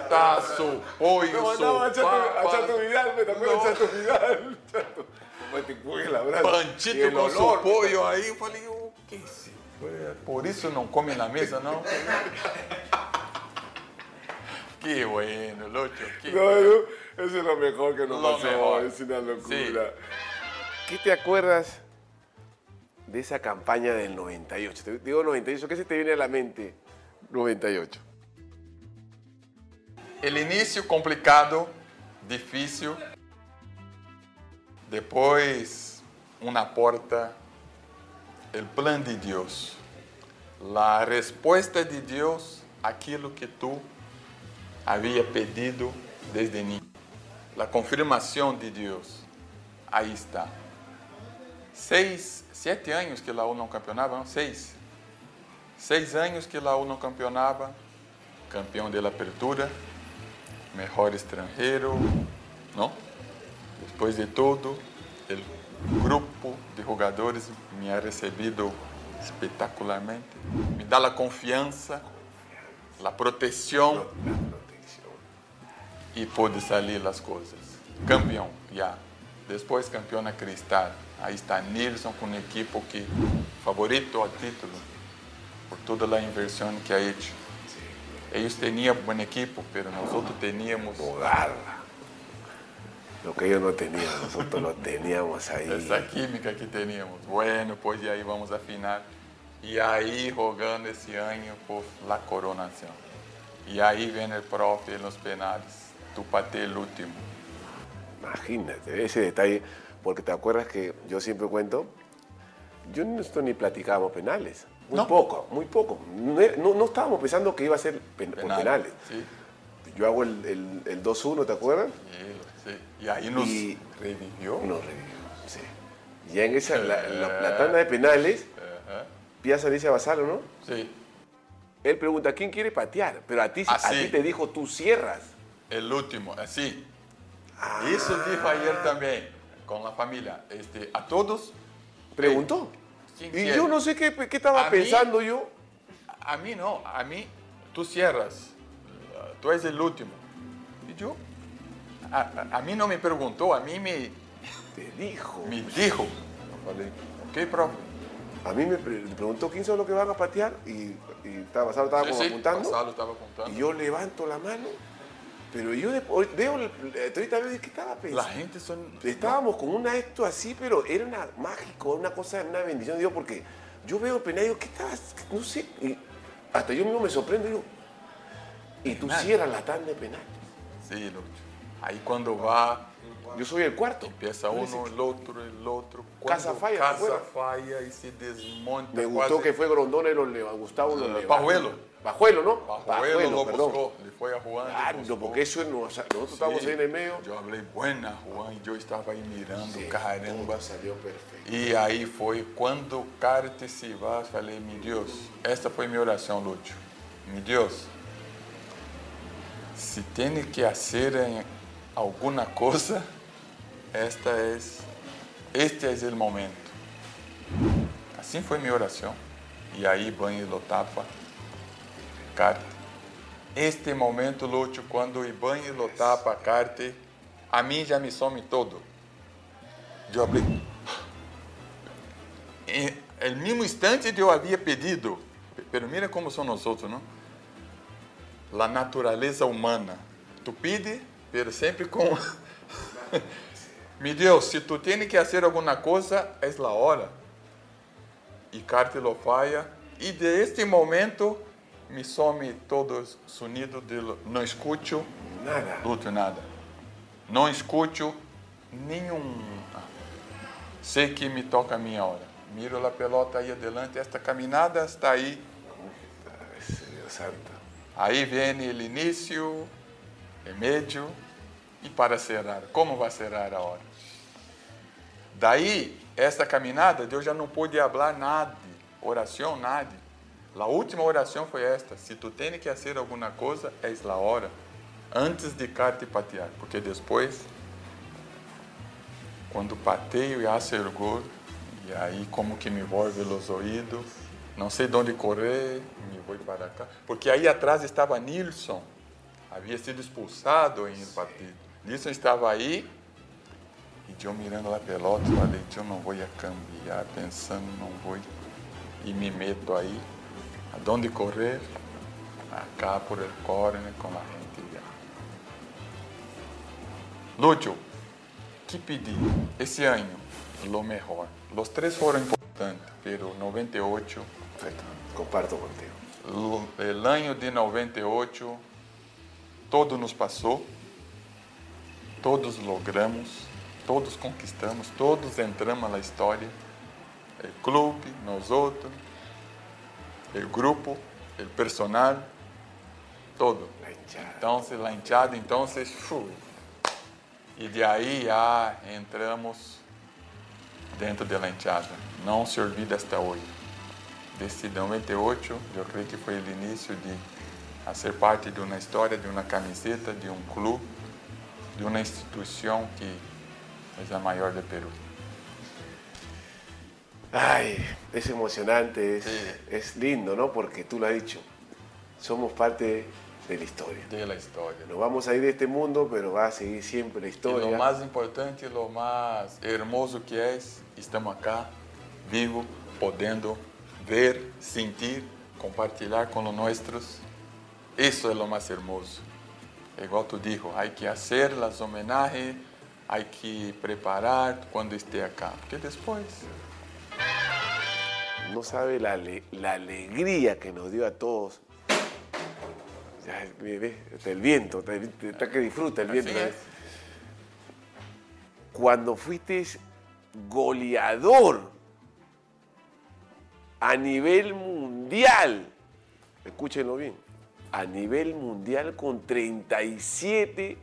tá su pollo, No, su no, a Chato, a papa, Chato Vidal, ¿me te acuerdas No. de Chato Vidal? Chato, como te cuelga la brasa. Y panchito el com su olor. pollo aí, eu falei, o que é isso? Por isso não come na mesa, não? Que bueno, Lucho, que No, no, eso es lo mejor que nos Lo pasó, mejor. es una locura. ¿Qué te acuerdas de esa campaña del 98? Te digo 98, ¿qué se te viene a la mente? 98. El início complicado, difícil. Depois, uma porta, o plano de Deus. A resposta de Deus àquilo que tu havia pedido desde niño. A confirmação de Deus. Aí está. Seis, sete anos que Laú não campeonava, não? Seis. Seis anos que Laú não campeonava, campeão da apertura, melhor estrangeiro, não? Depois de tudo, o grupo de jogadores me ha recebido espetacularmente, me dá a confiança, a proteção e pude sair as coisas. Campeão, já. Depois campeão na Cristal. Aí está Nilson com um equipo que favorito ao título por toda a inversão que ha hecho. Ellos tenían buen equipo, pero nosotros teníamos Garra. Lo que ellos no tenían, nosotros lo teníamos ahí. essa química que teníamos. Bueno, pues de ahí vamos a final. Y ahí jugando ese año por la coronación. Y ahí viene el profe en los penales. Tu pateé el último. Imagínate, ese detalle, porque te acuerdas que yo siempre cuento, yo no esto ni platicábamos penales. Muy No. poco, muy poco. No, no- estábamos pensando que iba a ser pen- por penales. Sí. Yo hago el, el- el 2-1, ¿te acuerdas? Y, sí. y ahí nos Y- revivió. No, revivió, sí. Ya en esa, la, la- la tanda de penales. Piazza dice a Basalo, ¿no? Sí. Él pregunta, ¿quién quiere patear? Pero a ti, a ti te dijo, tú cierras. El último, así. Ah. Eso dijo ayer también con la familia. Este, a todos, Preguntó. ¿Quién Y yo no sé qué, qué estaba A mí- pensando yo. A mí no, a mí tú cierras, uh, tú eres el último. Y yo, a, mí no me preguntó, a mí me, Te dijo. me dijo. Falei, ok, profe. A mí me pre- me preguntó quién son los que van a patear y, y estaba, Basalo estaba Sí, como sí, apuntando. Gonzalo estaba apuntando. Y yo levanto la mano, pero yo de- hoy veo, ahorita veo, ¿qué estaba La pensando? gente son... Estábamos con una esto así, pero era una mágico, una cosa, una bendición de Dios, porque yo veo el penal y digo, ¿qué estabas? No sé. Y hasta yo mismo me sorprendo y digo, Y tú Penal. cierras la tanda de penales. Sí, Lúcio. Ahí cuando va, Yo soy el cuarto. empieza uno, el otro, el otro. Casa falla, Casa afuera. falla y se desmonta. Me gustó quase- que fue Grondona y los Leva- Gustavo los Ah, Leva- Pajuelo. Pajuelo, ¿no? Pajuelo lo perdón. buscó, le fue a Juan. le Claro, porque eso es, no- o sea, nosotros estábamos Sí, ahí en el medio. Eu falei, buena, Juan, e eu estava aí mirando, Sí, caramba. salió perfecto. E aí foi quando o Carte se vai, falei, meu Deus, esta foi minha oração, Lúcio. Meu Deus, se tem que fazer em alguma coisa, esta é, este é o momento. Assim foi minha oração. E aí, banho lo tapa, Carte. Este momento, Lúcio, quando o banho lo tapa, Carte, a mim já me some todo. Eu abri. En el mismo instante eu havia pedido, pero mira como são nós outros, não? La naturaleza humana. Tu pide, pero sempre com. Mi Deus, se tu tens que fazer alguma coisa, é a hora. E Carte lo falla. E de este momento me some todo o sonido de não escuto Nada. Lúcio, nada. Não escuto nenhum. Sei que me toca a minha hora. Miro a pelota aí adelante, esta caminhada está aí. Dios santo. Aí vem o início, o médio e para cerrar. Como vai cerrar a hora? Daí, esta caminhada, Deus já não pôde falar nada, oração, nada. A última oração foi esta: se tu tens que fazer alguma coisa, é a hora, antes de carte patear, porque depois, quando pateio e gol, e aí como que me envolve os ouvidos, não sei de onde correr, me vou para cá, porque aí atrás estava Nilson, havia sido expulsado em el partido. Nilson estava aí e eu mirando a pelota, falei, eu não vou a cambiar, pensando, não vou. E me meto aí, aonde correr? Acá por el corner com a gente. já. Lúcio, que pedi? Esse ano, lo melhor. Os três foram importantes, pero 98, Perfecto. Comparto contigo. el año de 98, todo nos passou, todos logramos, todos conquistamos, todos entramos na história. O clube, nós outros, o grupo, o personal, todo. Então, a hinchada, então, e de aí já entramos dentro da hinchada. Não se olvida hasta hoje. Desde 98, eu creio que foi o início de a ser parte de uma história, de uma camiseta, de um clube, de uma instituição que é a maior do Peru. Ay, es emocionante, es, Sí. es lindo, ¿no? Porque tú lo has dicho, somos parte de la historia. De la história. Nos vamos a ir de este mundo, pero va a seguir siempre la historia. o mais importante, o mais hermoso que é, estamos acá, vivo, podendo ver, sentir, compartilhar com os nossos. Isso é o mais hermoso. É igual tu dijo, há que fazer as homenagens, há que preparar quando esteja acá, porque depois No sabe la, ale- la alegría que nos dio a todos. Ya, ve, ve, hasta el viento, hasta el- hasta que disfruta el viento. Así es. Cuando fuiste goleador a nivel mundial, escúchenlo bien, a nivel mundial con 37,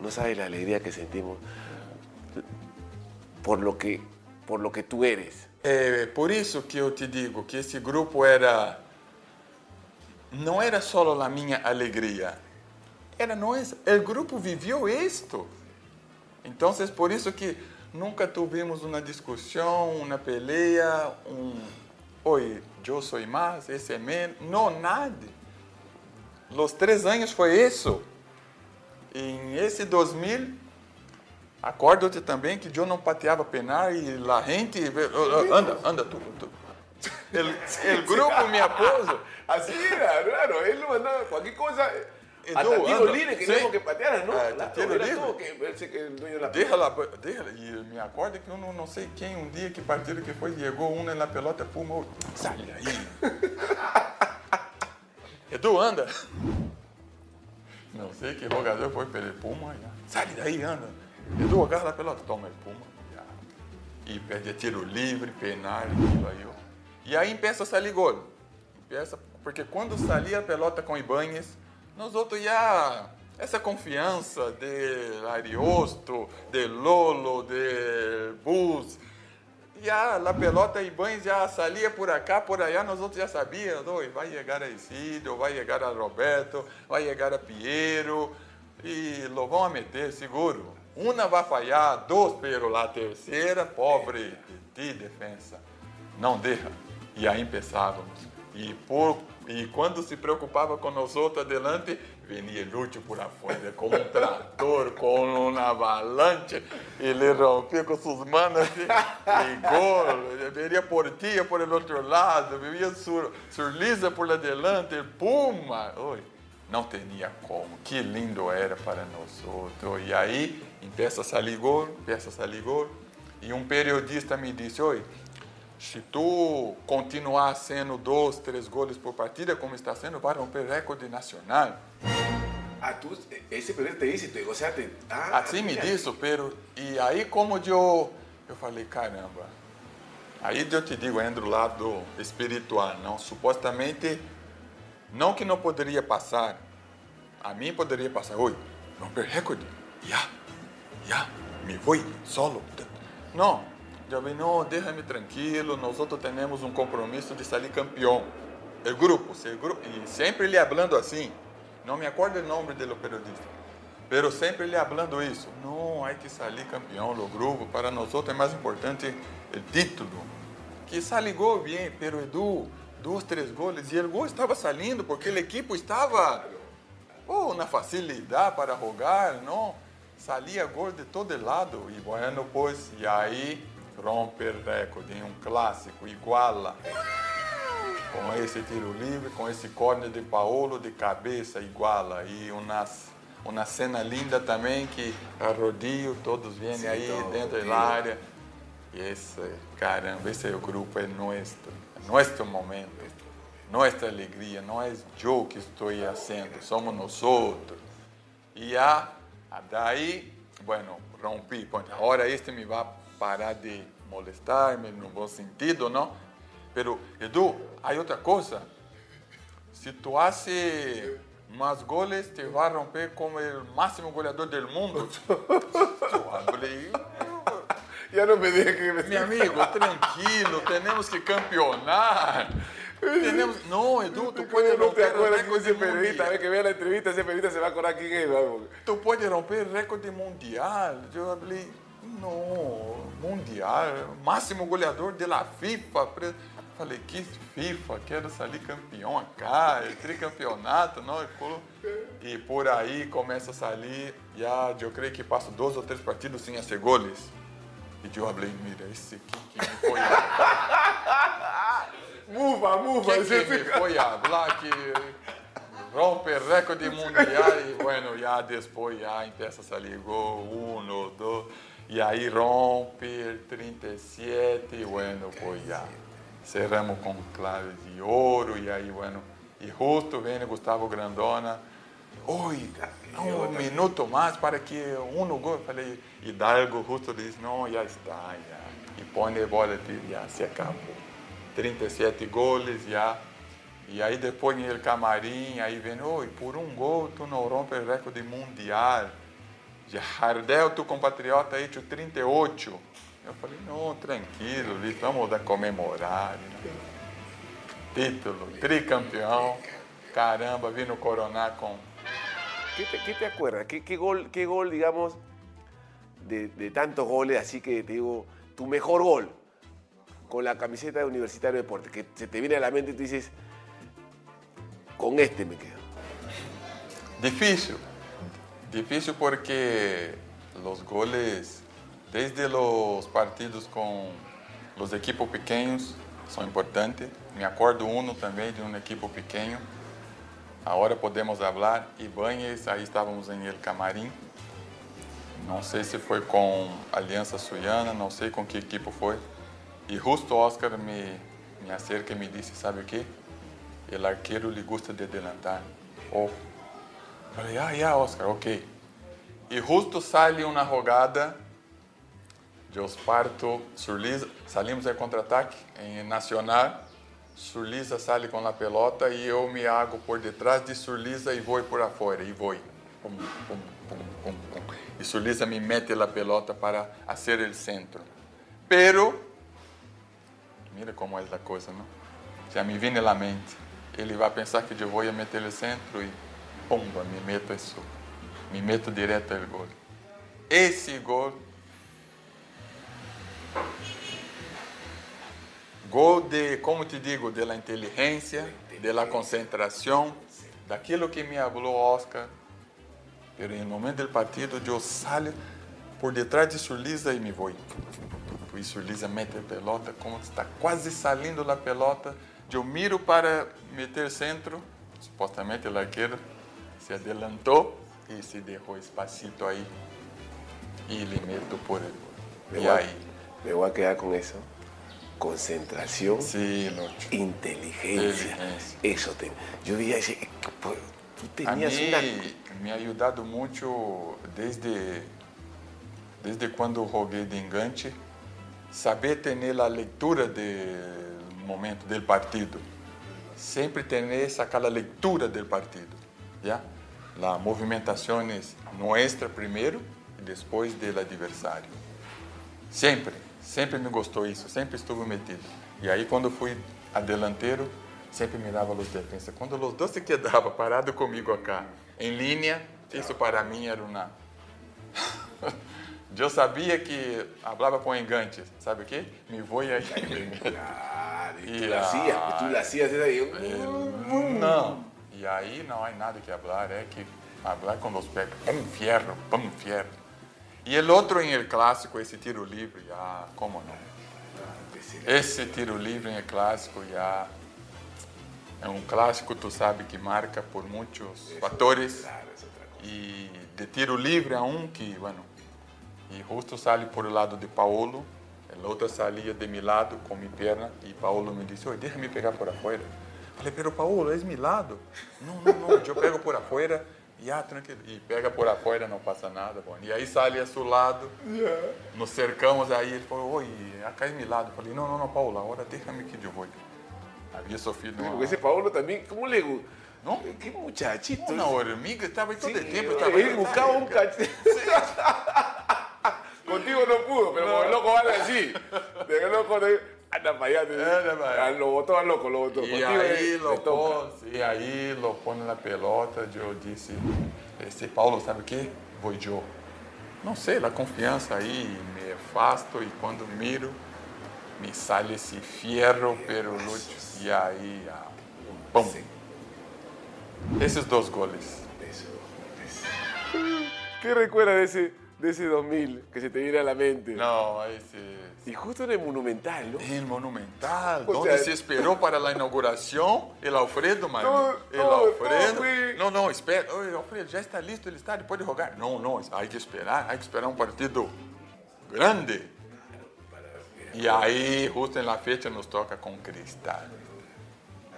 no sabe la alegría que sentimos por lo que, por lo que tú eres. É por isso que eu te digo que esse grupo era não era só a minha alegria, era nós. O grupo viveu isto. Então, é por isso que nunca tivemos uma discussão, uma peleia, um oi, eu sou mais, esse é menos, não nada. Os três anos foi isso. Em esse 2000 Acordo-te também que eu não pateava penal e a gente. Anda, anda, tu. tu. El, el grupo me aposa. Así era, claro, él lo mandaba cualquier cosa. Hasta tú, tiro que patearan, ¿no? Ah, Claro, tiro era libre. todo que que el dueño de la Deixa lá, deixa lá. E me acordo que eu não, não sei quem, um dia, que partido que foi, chegou um na pelota, puma, sai aí. Edu, anda. Não sei que jogador foi pelo Puma. Já. Sai daí, anda. Edu, agarra a pelota. Toma, Puma. Já. E perde tiro livre, penal, aquilo aí. Ó. E aí empieza a sair gol. Empieza, porque quando saía a pelota com Ibanez, nós outros já essa confiança de Ariosto, de Lolo, de Bus, já a pelota e banhos já salia por acá, por allá, nós outros já sabíamos, vai chegar a Isidro, vai chegar a Roberto, vai chegar a Piero, e lo vão a meter, seguro. Uma vai falhar, dois pero lá, terceira, pobre de defesa. Não deixa. E aí começávamos. E, por, e quando se preocupava com nós outros adelante, venia el último por afuera, como um trator, com uma avalanche, e le rompia com suas manos e, e gol, por ti, por el outro lado, vivia sur, sur lisa por adelante, puma, oi, não tinha como, que lindo era para nós outros. E aí, empieza a sair gol, empieza a sair gol, e um periodista me disse, oi, se tu continuar sendo dois, três goles por partida, como está sendo, vai romper recorde nacional. Ah, tú, esse periodista te disse, o sea, te... Ah, assim me disse, pero... E aí como eu, eu falei, caramba, aí eu te digo, entra do lado espiritual, não? Supostamente, não que não poderia passar, a mim poderia passar, oi, romper recorde, já, já, me vou solo. Não, falei, não, deixa-me tranquilo, nós outros temos um compromisso de sair campeão. O grupo, o grupo, e sempre ele falando assim, não me acordo o nome do periodista, pero sempre ele falando isso, não, há que sair campeão do grupo, para nós outros é mais importante o título. Que saligou bem, pero Edu, dois, três goles, e o gol estava saindo porque o equipo estava oh, na facilidade para jogar, não? Salia gol de todo lado, e bueno, pois, e aí romper recorde em um clássico, iguala. Com esse tiro livre, com esse corner de Paolo de cabeça, iguala. E uma, uma cena linda também que a todos vêm aí então, dentro da área. E esse, caramba, esse é o grupo, é nosso, é nosso momento, nossa alegria, não é eu que estou fazendo, somos nós outros. E a, daí, bueno, rompi, agora este me vai parar de molestar-me no bom sentido, não? Pero, Edu, há outra coisa. Se tu hace mais goles, te vai romper como o máximo goleador do mundo. Eu falei, já não me que me... Meu amigo, tranquilo, temos que campeonar. Tenemos... No, Edu, tú puedes no romper el récord a mundial. ver que vea la entrevista, ese periodista se va a acordar quién es. Tú puedes romper el récord mundial. Yo hablé, no, mundial, máximo goleador de la FIFA. Falei, que FIFA, quero sair campeão acá, é tricampeonato, não? E por aí começa a sair, já, eu creio que passo dois ou três partidos sem ser goles. E eu falei, mira, esse aqui que me foi Mufa, mufa. que, que me foi hablar que rompe recorde mundial e bueno, já depois já empieza a sair gol, um, dois, e aí rompe el 37 e bueno, pues já cerramos com claves de ouro e aí bueno, e justo vem Gustavo Grandona, oi, um minuto mais para que um gol, eu falei, Hidalgo justo disse, não, já está, já, e põe a bola e já se acabou. 37 goles já. E aí depois no camarim, aí vem, oi, por um gol tu não rompe o recorde mundial. Jardel, tu compatriota, aí, tu 38. Eu falei, não, tranquilo, Lito, vamos dar comemorar. né? Título, tricampeão. Caramba, vindo coronar com ¿Qué te, qué te acuerdas? ¿Qué, qué gol, qué gol, digamos, de, de tantos goles, así que te digo, tu mejor gol con la camiseta de Universitario de Deportes, que se te viene a la mente y tú dices, con este me quedo. Difícil. Difícil porque los goles, desde los partidos con los equipos pequeños, são importantes. Me acordo uno também de um equipo pequeno. Agora podemos falar. Ibanez, aí estávamos em El Camarim. Não sei se foi com Aliança Suiana, não sei com que equipo foi. E justo Oscar me, me acerca e me disse, sabe o quê? el arquero le gusta de adelantar. Oh. Falei, ah, ya, Oscar, ok. E justo sale uma jogada de Osparto, Surliza, salimos em contra-ataque em Nacional, Surliza sale com a pelota e eu me hago por detrás de Surliza e vou por afora, e vou. Pum, pum, pum. E Surliza me mete a pelota para fazer o centro. Pero, mira como é a coisa, não? Já me vem na mente. Ele vai pensar que eu vou meter o centro e, pumba, me meto isso. Me meto direto ao gol. Esse gol Gol de, como te digo, de la inteligência, de la concentração, daquilo que me falou Oscar. Pero no momento do partido, eu saio por detrás de Surliza e me vou. E Surliza mete a pelota, como está quase saindo a pelota, eu miro para meter centro, supostamente o arqueiro se adelantou e se deixou espacito aí e lhe meto por ele. Me E voy, aí? me voy a quedar con eso. Concentración, Sim, Lucho. inteligencia. Inteligencia. Eso te. Yo pues, Tú A tenías mim una. me ha ajudado muito desde desde quando joguei de engante, saber ter a leitura do momento do partido. Sempre ter essa aquela leitura do partido, já? Las movimentações nossas primeiro e depois do adversário. Sempre, sempre me gostou isso, sempre estuve metido. E aí quando fui a delantero, sempre mirava os defensas. Quando os dois se quedavam parado comigo acá, em linha, isso para mim era uma... Eu sabia que falava com engante, sabe o quê? Me vou e aí... Claro, y tú Y la hacías, pues tú la hacías esa y. E aí não há nada que falar, é que falar com os pés, pum, fierro, pum, fierro. E o outro em el clássico, esse tiro livre, ah, como não? Esse tiro livre em el clássico já é um clássico, tu sabe, que marca por muitos fatores. Cosa. E de tiro livre a um que, bueno, e justo sale por o lado de Paulo, a outra salia de mi lado com minha perna e Paulo me disse, oi, deixa-me pegar por afuera. Falei, pero Paulo, és mi lado. Não, não, não, eu pego por afuera e ah, tranquilo. E pega por afuera, não passa nada. Bom. E aí sale a seu lado, nos cercamos, aí ele falou, oi, acá é mi lado. Falei, não, não, não, Paulo, agora deixa-me que eu vou. Havia sofrido uma... Porque ese Paolo también, ¿cómo le gu- ¿No? Qué muchachito. Uma hormiga, estava todo o tempo. Estava él buscaba un cachete. Contigo no pudo, el loco vale así. De que loco. Anda para allá. Anda para allá. Ah, Lo botó al loco, lo botó. Contigo aí, le- lo pôs, e aí, lo pôs na pelota, eu disse, esse Paulo, sabe o que? Vou eu. Não sei, a confiança aí, me afasto e quando miro, me sai esse fierro pelo lúcio. E aí, ah, pum. Esses dois goles. ¿Qué recuerdas de ese, de ese 2000 que se te viene a la mente? Não, esse... Y justo en el Monumental, ¿no? El Monumental, O donde sea- se esperou para a inauguração, el Alfredo, mano. El todo- Alfredo. Não, não, espera. Oi, Alfredo, já está listo, ele está, ele pode jogar. Não, não, há que esperar, há que esperar um partido grande. E aí, justo na fecha, nos toca com Cristal.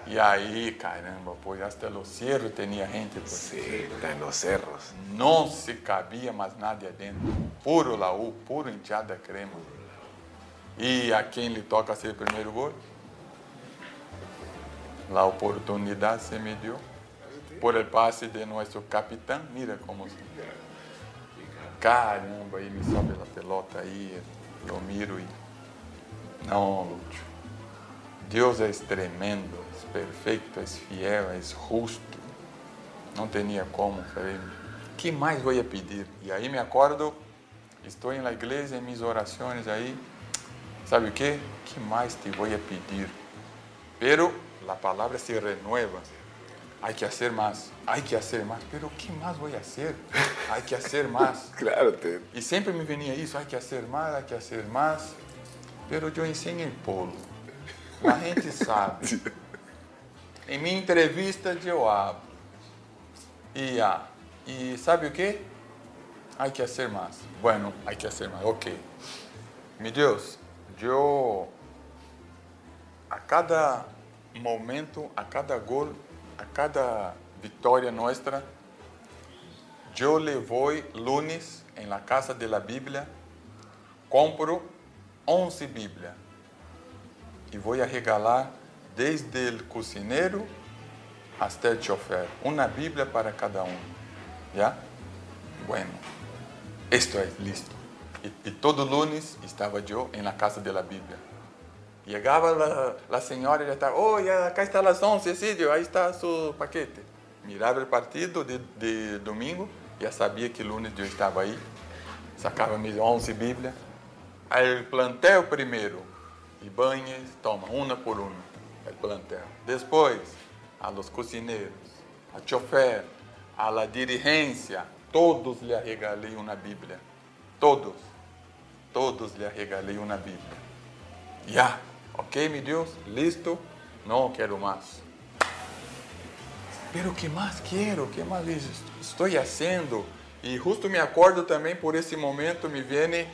E aí, caramba, pois hasta los cerros tinha gente. Pues. Sí, está en los cerros. Não se cabia mais nada adentro. Puro laú, puro hinchada crema. E a quem lhe toca ser primeiro gol? A oportunidade se me deu. Por el passe de nosso capitão, mira como. Caramba, aí me sobe a pelota aí, eu miro e... Não, Lúcio. Deus é tremendo, é perfeito, é fiel, é justo. Não tinha como. Falei, que mais vou pedir? E aí me acordo, estou na igreja, em minhas orações aí. Sabe o que? Que mais te vou pedir? Pero a palavra se renueva. Hay que hacer más, hay que hacer más. Pero ¿qué más voy a hacer? Hay que hacer más. Claro, te, E sempre me venia isso, hay que hacer más, hay que hacer más. Pero eu ensino em polo. A gente sabe. Em minha entrevista eu abro. E, ah, e sabe o que? Hay que hacer más. Bueno, hay que hacer más. Ok. Mi Deus, eu a cada momento, a cada gol, a cada vitória nossa, eu le voy lunes em la casa de la Biblia, compro 11 Bíblias e vou a regalar desde o cozinheiro até o chofer, uma Bíblia para cada um. ¿Ya? Bueno, esto es listo. Y, y todo lunes estaba yo en la casa de la Biblia. Llegaba la, la señora y ya estaba, oh, acá está las 11, Cídio, ahí está su paquete. Miraba el partido de, de domingo, ya sabía que lunes yo estaba ahí. Sacaba mis 11 Bíblias. El plantel primero. Y Bañes, toma, una por una, el plantel. Después, a los cocineros, a chofer, a la dirigencia, todos le regalei uma Bíblia. Todos. Todos le regalei uma Bíblia. Ya, ok, mi Deus, listo, não quero mais. Pero que mais quero? Que mais estou fazendo? E justo me acordo também por esse momento, me vem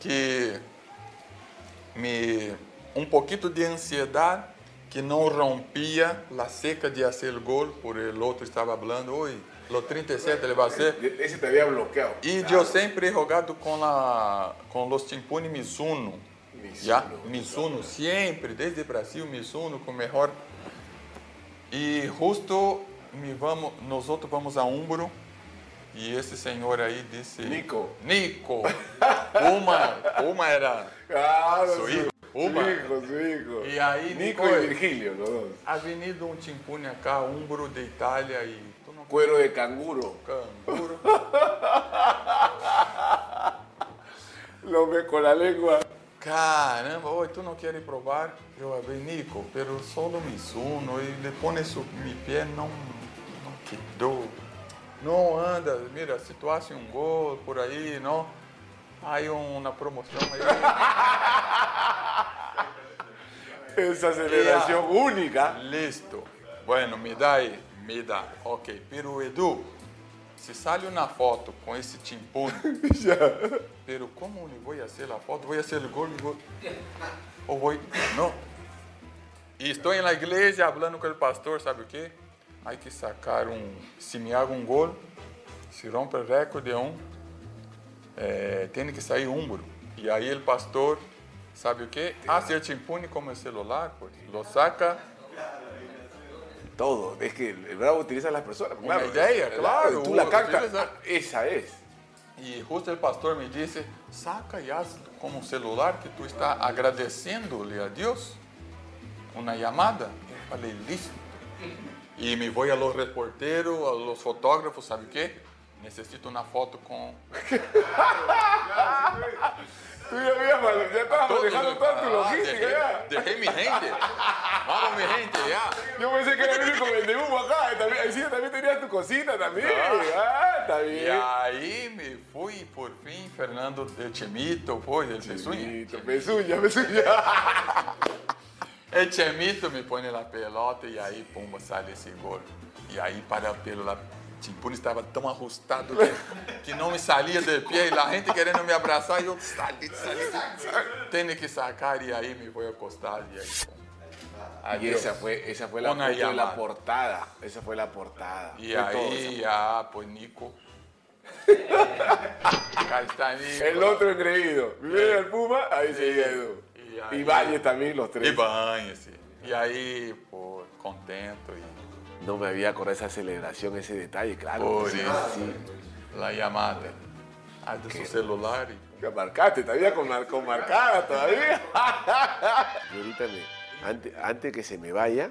que me um pouquinho de ansiedade que não rompia a seca de fazer o gol, por o outro estava falando, oi, los 37 le va a hacer. Ese te había bloqueado. Y yo siempre he jugado con, la, con los Chimpuni Mizuno. Mizuno. ¿ya? Mizuno, siempre, desde Brasil, Mizuno, con mejor. Y justo me vamos, nosotros vamos a Umbro y ese señor ahí dice... Nico. Nico. Uma, Uma era Claro, su hijo. Uma. Su hijo. Y ahí Nico Nico- y Virgilio, los dos. Ha venido un Chimpuni acá, Umbro de tú no Cuero de canguro. canguro. Lo ve con la lengua. Caramba, oi, tu não queres provar? Eu abri, Nico, pero solo Mizuno, e le pone su, mi pé não, não quedou. Não anda, mira, se tu hace um gol por aí, não? Hay uma promoção aí. Esa celebración única. Listo. Bueno, me dá aí, Ok, pero Edu, se sale uma foto com esse timpone, pero como le voy a hacer la foto? Voy a hacer el gol, el gol. O voy, no. E estou na igreja hablando com o pastor, sabe o quê? Hay que sacar um, se me hago um gol, se rompe o recorde um, eh, tem que sair umbro. E aí o pastor, sabe o quê? Ah, se el timpone como el celular, pues, lo saca Todo. Es que el bravo utiliza a las personas. Una idea, claro, Tú la Ah, Esa es. E justo o pastor me disse, saca e haz como celular que tu está agradecendo-lhe a Deus uma chamada. Falei, listo. E me vou a los reporteros, a los fotógrafos, sabe o quê? Necessito uma foto com Ya, habías mal- ya estabas todos. manejando toda tu Ah, logística ya. dejé mi gente. Vamos, mi gente, ya. Yo pensé que era el único vende humo acá. y ahí sí, también tenías tu cosita también. Ah, está E bien. aí me fui, por fim, Fernando del Chemito, pois, del Pesunha. Chimito, Pezuña, pezuña. El Chemito me põe na pelota e aí, pumba, sai esse gol. E aí, para pelo Timpuni estava tão ajustado que, que não me saía de pé. E a gente querendo me abraçar e eu sali, sali, Tenho que sacar e aí me vou acostar e aí, pum. Y Adiós. esa fue, esa fue la Una foto de la portada. Esa fue la portada. E Fue todo aí, eso. ah, pues Nico. El otro engreído. Primero el Puma, ahí seguía Edu. Y ahí- Y Valles también, los tres. E banha-se. E aí, pô, contento e No me había acordado esa celebración, ese detalle, claro. por Sí, la llamada. Ah, de su celular e Que marcaste, todavía con, con marcada todavía. y ahorita me, antes, antes que se me vaya,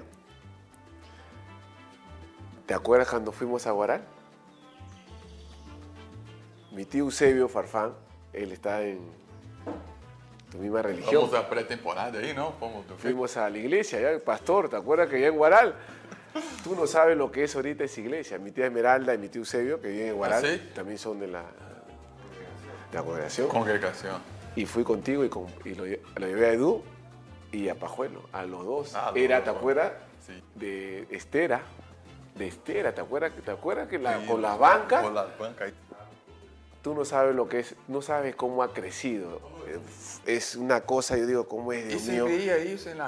¿te acuerdas cuando fuimos a Guaral? Mi tío Eusebio Farfán, él está en tu misma religión. Pré-temporada aí, não? Vamos do Fuimos a la iglesia, ya, pastor, ¿te acuerdas que ya en Guaral? Tú no sabes lo que es ahorita esa iglesia. Mi tía Esmeralda y mi tío Eusebio, que viven en Guaral, ¿Ah, sí? también son de la, de la congregación. Y fui contigo y, con- y lo, lle- lo llevé a Edu y a Pajuelo, a los dos. Ah, Era. ¿te acuerdas? Sí. De Estera. De Estera, ¿te acuerdas? ¿Te acuerdas que la- Sí, con las bancas Com as bancas. tú no sabes lo que es, no sabes cómo ha crecido. Es una cosa, yo digo, cómo es, Dios você mío. veía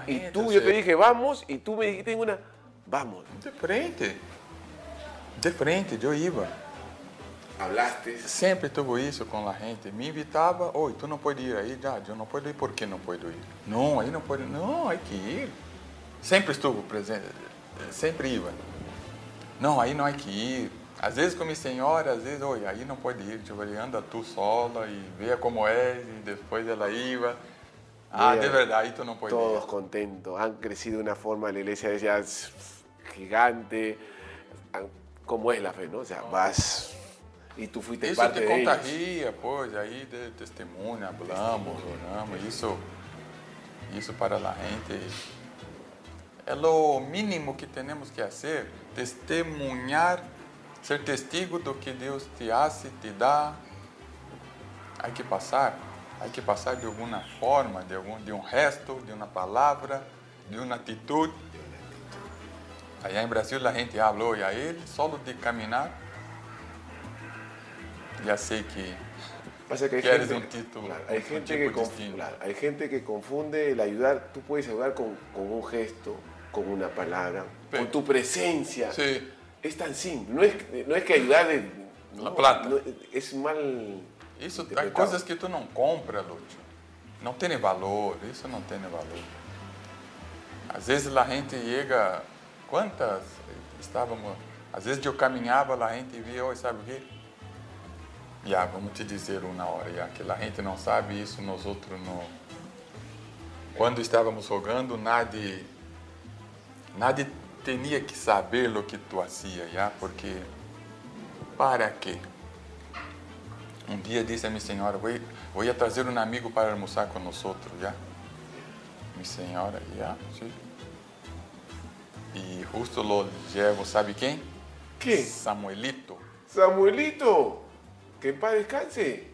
gente. Y tú, yo te dije, vamos, y tú me dijiste en una, vamos. De frente. De frente, eu ia. Hablaste. Sempre tuve isso com a gente. Me invitava, oi, tu não pode ir aí, já, eu não posso ir, por que não posso ir? Não, aí não pode, não, hay que ir. Sempre estuve presente, sempre ia. Não, aí não há que ir. Às vezes com minha senhora, às vezes, oi, aí não pode ir, eu falei, anda tu sola e veja como é, e depois ela ia. Ah, Veja, de verdade, aí tu não pode Todos ir. contentos, han crecido de una forma, la iglesia es ya gigante, como es la fe, ¿no? O sea, vas y tú fuiste Isso parte te de ellos. contagia, pois, aí de testemunha, hablamos, oramos, isso, isso para a gente é o mínimo que temos que fazer, testemunhar, ser testigo do que Deus te hace, te dá. Há que passar, há que passar de alguma forma, de, algum, de um resto, de uma palavra, de uma atitude. Allá em Brasil a gente falou, e a ele, solo de caminhar, já sei que Pasa que hay Quieres gente, un título, claro, hay, gente que conf- distinto. claro, hay gente que confunde el ayudar, tú puedes ayudar con, con un gesto, con una palabra, Sí. con tu presencia. Sí. Es tan simple, no es, no es que ayudar de... La plata. no, es mal... Isso, interpretado. coisas que tu não compra, Lúcio. Não tem valor, isso não tem valor. Às vezes a gente chega, quantas estávamos, às vezes eu caminhava, a gente via, oi, sabe o quê? Já, vamos te dizer uma hora, já, que a gente não sabe isso, nós outros não. Quando estávamos jogando, nadie, nadie tinha que saber o que tu hacía, já, porque para quê? Um dia disse a minha senhora, vou, vou trazer um amigo para almoçar com nós outros, já? Minha senhora, já, sim. E justo lo llevo, sabe quem? ¿Qué? Samuelito. Samuelito, que en paz descanse.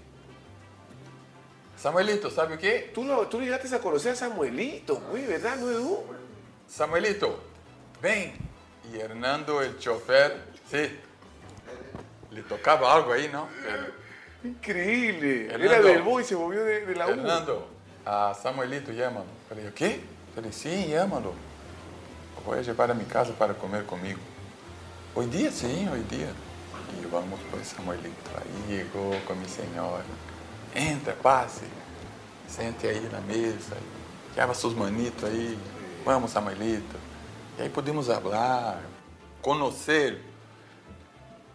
Samuelito, ¿sabe o quê? Tú, lo, tú llegaste a conocer a Samuelito, güey, ¿verdad, no Edu? Samuelito, vem. E Hernando, el chofer, sí. Le tocava algo não? Pero- Increíble. Era Hernando. del Boy, se movió de, de la U. Fernando, a Samuelito, llámalo. Falei, o quê? Falei, sim, llámalo. Vou levar a minha casa para comer comigo. Hoje dia, sim, hoje dia. E vamos para Samuelito. Chegou com a minha senhora. Entra, passe. Sente aí na mesa. Leva seus manitos aí. Vamos, Samuelito. E aí podemos falar, conhecer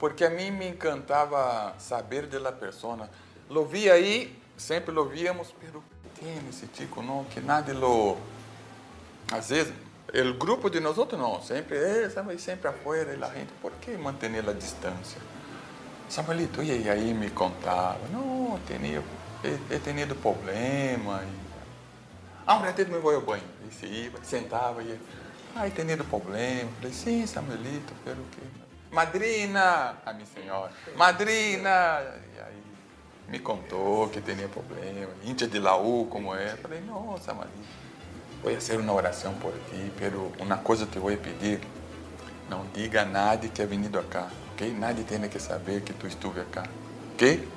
porque a mim me encantava saber da pessoa. Lo vi aí, sempre lo víamos, pero tem esse tico não, que nada lo... Às vezes, o grupo de nós outros não, sempre, é, sabe, sempre afuera, e a gente, por que manter a distância? Samuelito, e aí me contava, não, tinha, he, he tenido problema, e... Ah, um ratito me vou ao banho. E se ia, sentava e ai, tenido problema. Falei, sim, Samuelito, pero que... Madrina, a minha senhora, madrina. E aí me contou que tinha problema, índia de Laú, como é. Falei, não, Samuelito, vou fazer uma oração por ti, pero uma coisa te vou pedir, não diga a nadie que é venido acá, ok? Nadie tem que saber que tu estuve acá, ok?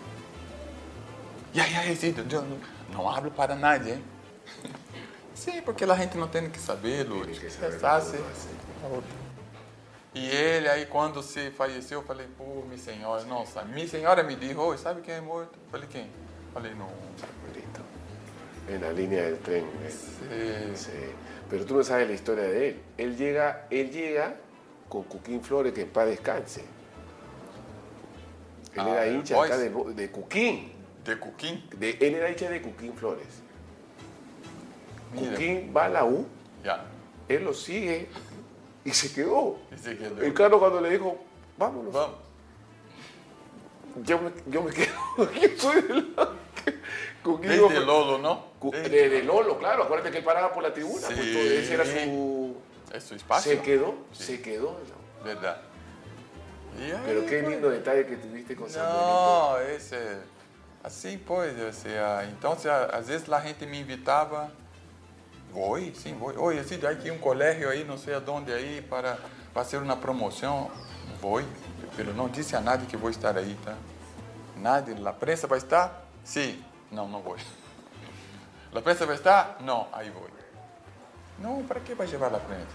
E aí, sim, eu não, não hablo para nadie, hein? Sim, porque a gente não tem que saber, Lúcio. que saber Pensasse. tudo, E ele, aí, quando se faleceu, eu falei, pô, minha senhora, nossa, minha senhora me disse, oi, sabe quem é morto? Eu falei, quem? Eu falei, não. En la línea del tren. eh. Sí. Sí. Pero tú no sabes la historia de él. Él llega, él llega con Cuquín Flores, que en paz descanse. Él Ah, era el hincha Boys. acá de, de Cuquín. De Cuquim? De- él era hincha de Cuquín Flores. Mira. Cuquín va a la U, Ya. él lo sigue y se quedó. Y se quedó. El Carlos cuando le dijo, vámonos, Vamos. yo me, yo me quedo. Yo soy de la... Cuquín Desde dijo, Lolo, ¿no? Desde- Desde Lolo, claro, acuérdate que él paraba por la tribuna, pues, Sí. ese era su... Es su espacio. Se quedó, Sí. se quedó. Verdad. Ahí, Pero qué pues, lindo detalle que tuviste con Samuelito. Não, esse. Assim, pois, assim, então, se, às vezes a gente me invitava, oi, sim, vou, oi, assim, tem um colégio aí, não sei aonde aí, para fazer uma promoção, vou, pero não disse a nada que vou estar aí, tá? Nadie, la prensa vai estar? Sim. Não, não vou. La prensa vai estar? Não, aí vou. Não, para que vai levar a prensa?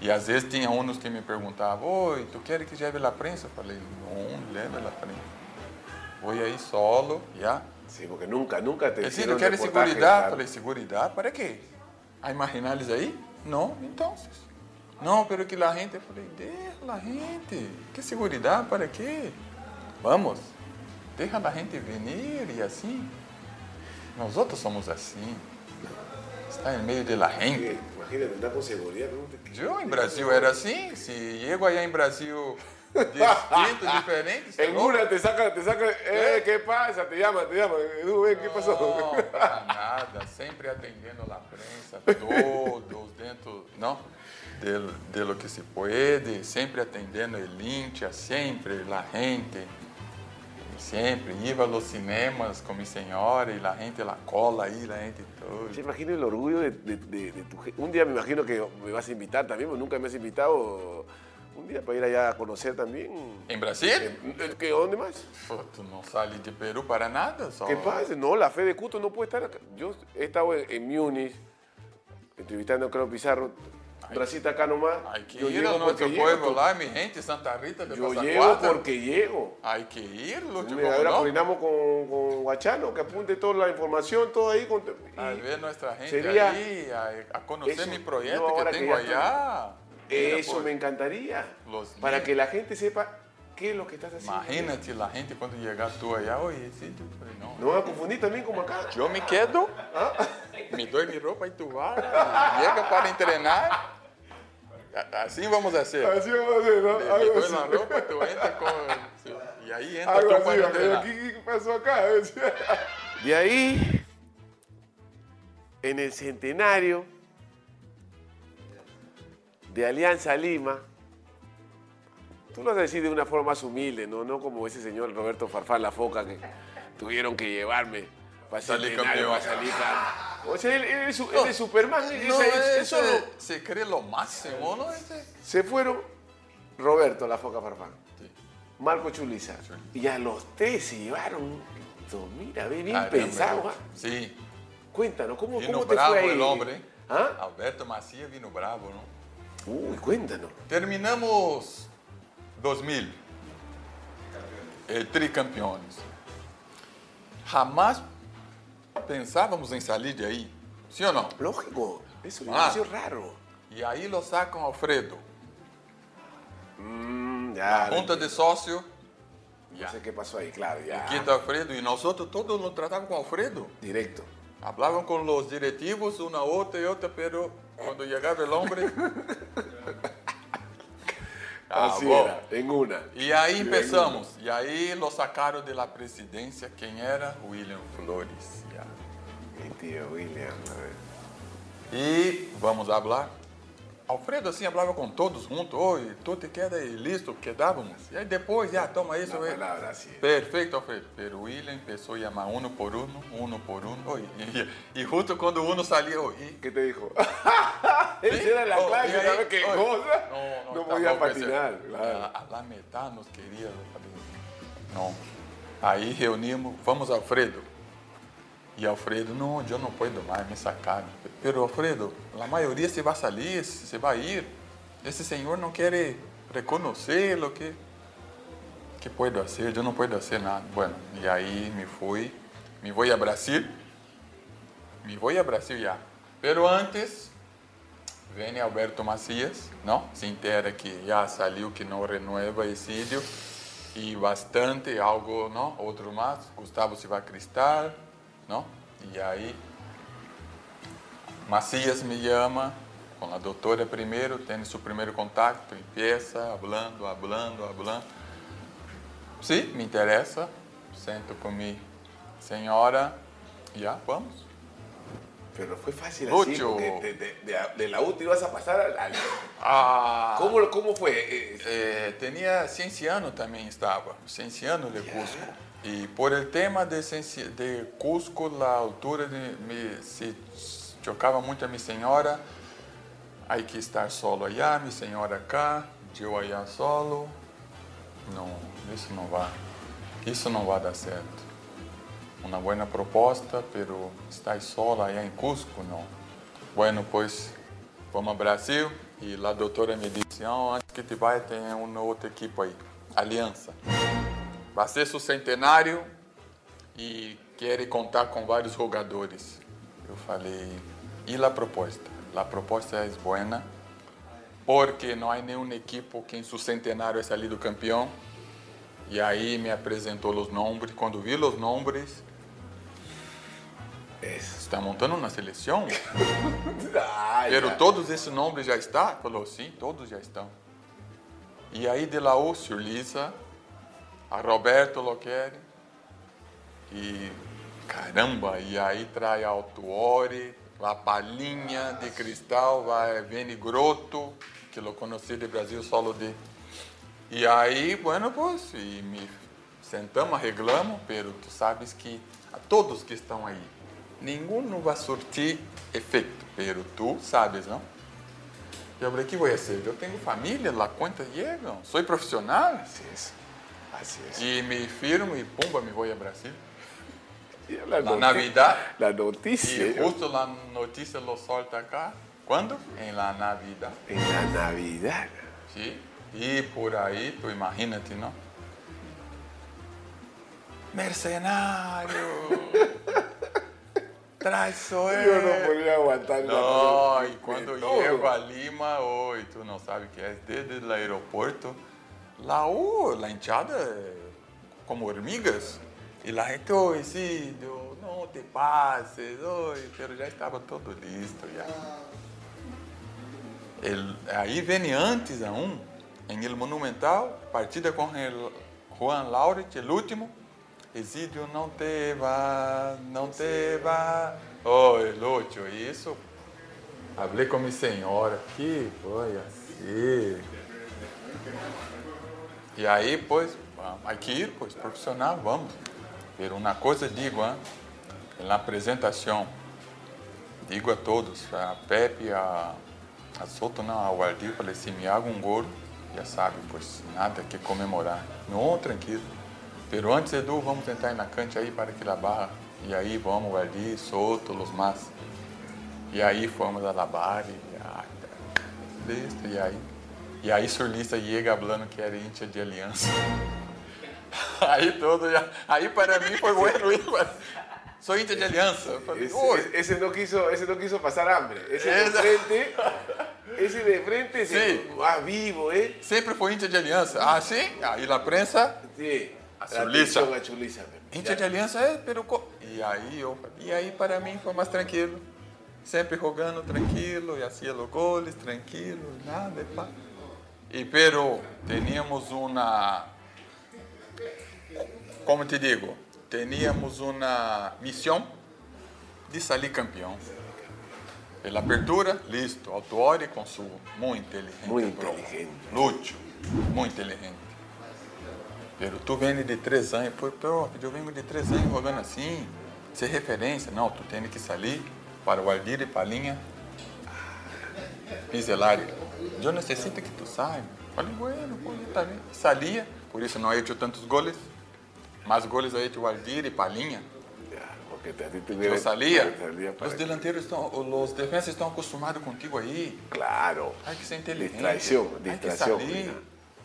E às vezes tinha uns que me perguntavam, oi, tu quer que leve a prensa? Eu falei, não, leve a prensa. Vou aí solo, já. Sí, porque nunca, nunca te hicieron tu quer reportaje, seguridade? claro. Falei, seguridade? Para quê? A imaginar eles aí? Não, então. Não, pero que la gente. Eu falei, deixa la gente. Que seguridade? Para quê? Vamos. Deixa a gente vir e assim. Nós outros somos assim. Está em meio de la gente. Sí, Imagínate, andar. ¿no? Te- Eu em Brasil era assim. Se chego aí em Brasil distinto, diferente. você é te saca, te saca, eh, ¿qué pasa? Te llama, te llama. Edu, ven, ¿qué pasó? Não, para nada, sempre atendendo a prensa, todos dentro, não? De, de lo que se pode, sempre atendendo el hincha, sempre la gente, sempre iba a los cinemas con mi señora y la gente la cola ahí, la gente todo. Te imagino el orgullo de, de- de- de tu gente. Un día me imagino que me vas a invitar también, porque nunca me has invitado. Un día para ir allá a conocer también. ¿En Brasil? Eh, ¿Qué, ¿Dónde más? Pô, tu não sales de Peru para nada, só... ¿Qué pasa? No, la fe de Cuto no puede estar acá. Yo he estado en, en Múnich entrevistando a Claudio Pizarro. Bracita acá nomás. Hay que Yo ir llego a nuestro llego, pueblo mi gente, Santa Rita de Yo llego porque llego. Hay que ir, Lúcio, Mira, ¿cómo ahora no? coordinamos con, con Guachano, que apunte toda la información, todo ahí. Con, A ver nuestra gente sería- ahí, a, a conocer Eso, mi proyecto que tengo allá. Mira, eso pues, me encantaría. Para que la gente sepa qué es lo que estás haciendo. Imagínate la gente quando llegar tú allá, oye, sí, tú, falei, no. No a confundir también como acá. Yo me quedo, me doy mi ropa y tú vas, llega para entrenar. Así vamos a hacer. Así vamos a hacer, ¿no? Me, me doy así. la ropa, tú entras con... Y ahí entra Algo tú así, para ¿qué, entrenar. qué pasó acá? De ahí, en el centenario de Alianza Lima, tú lo vas a decir de una forma más humilde, ¿no? No como ese señor Roberto Farfán La Foca que tuvieron que llevarme para Salir campeón. para salir campeón. O sea, él, él es, él es Superman, él No, es- solo. se cree lo máximo, ¿no? Ese- Se fueron Roberto La Foca Farfán. Sí. Marco Chuliza. Y a los tres se llevaron. esto, Mira, bien pensado. ¿ah? Sí, Cuéntanos, ¿cómo, vino cómo te bravo fue ahí? el hombre. ¿Ah? Alberto Macia vino bravo, ¿no? Uy, cuéntanos. Terminamos 2000, eh, tricampeões. Jamás pensávamos em sair de aí, sim ou não? Lógico, eso me Ah. pareció raro. E aí lo sacam Alfredo, Mm, ya. junta de sócio, No sé qué pasó ahí, claro, ya. quinta Alfredo, e nós outros todos nos tratavam com Alfredo. Directo. Hablavam com os diretivos, uma outra e outra, pero quando chegava o homem... Ah, Así bom. era, en una. E aí empezamos. E aí lo sacaram de la presidência. Quem era? William Flores. Ya. Mi tío William, a ver. E vamos falar. Alfredo assim falava com todos juntos. Oi, tu te queda e listo, quedávamos. E aí depois, já, toma isso. Eh. palabra así. Perfeito, Alfredo. Pero William começou a chamar um por um, um por um. Oi, e, e junto quando um saía, oi, e ¿Qué te dijo? Esa era la Oh, clase, y ahí- ¿sabes qué cosa? No, no, podía patinar, claro. A, a la metade nos queria. Não. Aí reunimos, vamos Alfredo. E Alfredo, não, eu não posso mais, me sacaram. Pero Alfredo, a maioria se vai sair, se vai ir. Esse senhor não quer reconhecer o que que puedo fazer, eu não posso fazer nada. Bueno, e aí me fui, me vou a Brasil, me vou a Brasil já. Pero antes, vem Alberto Macias, não? Se entera que já saiu que não renueva Exídio e bastante, algo, não? Outro mais, Gustavo Silva Cristal, E aí, Macias me chama, com a doutora primeiro, tem seu primeiro contato, empieza, hablando, hablando, hablando. Sim, me interessa, sento com minha senhora, já, vamos. Pero fue fácil Mucho. porque de, de- de- de la U te ibas a pasar al... Ah, ¿Cómo, ¿Cómo fue? Eh, Eh, tenía Cienciano también estaba, Cienciano de Cusco. Y por el tema de, de Cusco, la altura de, me, se chocava muito a minha senhora. Hay que estar solo allá, minha senhora acá, eu allá solo. Não, isso não vai. isso não vai dar certo. Uma boa proposta, pero estás sola aí em Cusco, não. Bueno, pois vamos ao Brasil e lá doutora me disse, oh, antes que te vai tem uma outra equipe aí, Aliança. Vai ser seu centenário e quer contar com vários jogadores. Eu falei, e a proposta? A proposta é boa, porque não há nenhuma equipe que em seu centenário é salido campeão. E aí me apresentou os nomes. Quando vi os nomes, está montando uma seleção? Ay, Pero ya. todos esses nomes já estão? Falou, sim, todos já estão. E aí de lá o. A Roberto Loqueri, e caramba, e aí trai Altuori, a Palinha de Cristal, vai Veni Grotto, que eu conheci de Brasil solo de... E aí, bueno, pues, e me sentamos, arreglamos, pero tu sabes que a todos que estão aí, nenhum não vai surtir efeito, pero tu sabes, não? Eu falei, que vou ser? Eu tenho família, lá quantas chegam? Sou profissional? Así es. Así es. E me firmo e pumba, me vou a Brasil. Y la, La Navidad. La noticia. ¿no? justo a notícia lo solta acá. Quando? Em la Navidad. En la Navidad. Sim. E por aí, tu imagínate, não? Mercenário! Traiçoeiro! Yo no podía aguantar la Não, e quando chego a Lima, oi, tu não sabe o que é, desde o aeroporto, lá, oh, la hinchada é como hormigas, e lá gente, oi, Cídio, não te passes, oi, pero já estava todo listo, já. El, aí vem antes a um, em El Monumental, partida com el Juan Lauret, el último, Exídio, não te vá, não te vá. Oi, Lúcio, isso. Falei com minha senhora, que foi assim. E aí, pois, hay que ir, pois, profissional, vamos. Pero uma coisa digo, hein? na apresentação, digo a todos, a Pepe, a, a Soto, não, ao Aldir, falei, se me haga um gol, já sabe, pois nada que comemorar. Não, tranquilo. Pero antes, Edu, vamos entrar na cante aí para que la barra. E aí vamos, Aldir, Soto, los más. E aí fomos a la barra e, ah, listo, e aí? E aí Surlista chega falando que era íntia de aliança. Aí todo já. Aí para mim foi bueno Sou íntia de aliança. Ese, "Oi". ese no quiso, ese no quiso pasar hambre. Ese de frente, esse de frente se Sí. ah, vivo, ¿eh? Sempre foi íntia de aliança. Ah, sim? Aí la prensa, Sí. A La Chulisa. atención a de aliança é, pero. co- E aí E aí para mim foi mais tranquilo. Sempre jogando tranquilo, e hacía los goles tranquilo, nada, e pá. E pero teníamos uma. Como te digo, teníamos uma missão de sair campeão. Pela apertura, listo. Autuori com su muito inteligente. Muy bro. inteligente. Lúcio, muito inteligente. Pero tu vem de três anos, pô, pô, eu venho de três anos jogando assim, sem referência. Não, tu tem que sair para o Aldir e Palinha. Piselari. Eu necessito que tu saiba. Falei, bueno, pô, tá bem. Salia, por isso não he hecho tantos goles. Mais goles ha hecho o Aldir e Palinha. Eu salia. Os delanteiros estão, os defensas estão acostumados contigo aí. Claro. Hay que ser inteligente. Salir. mira.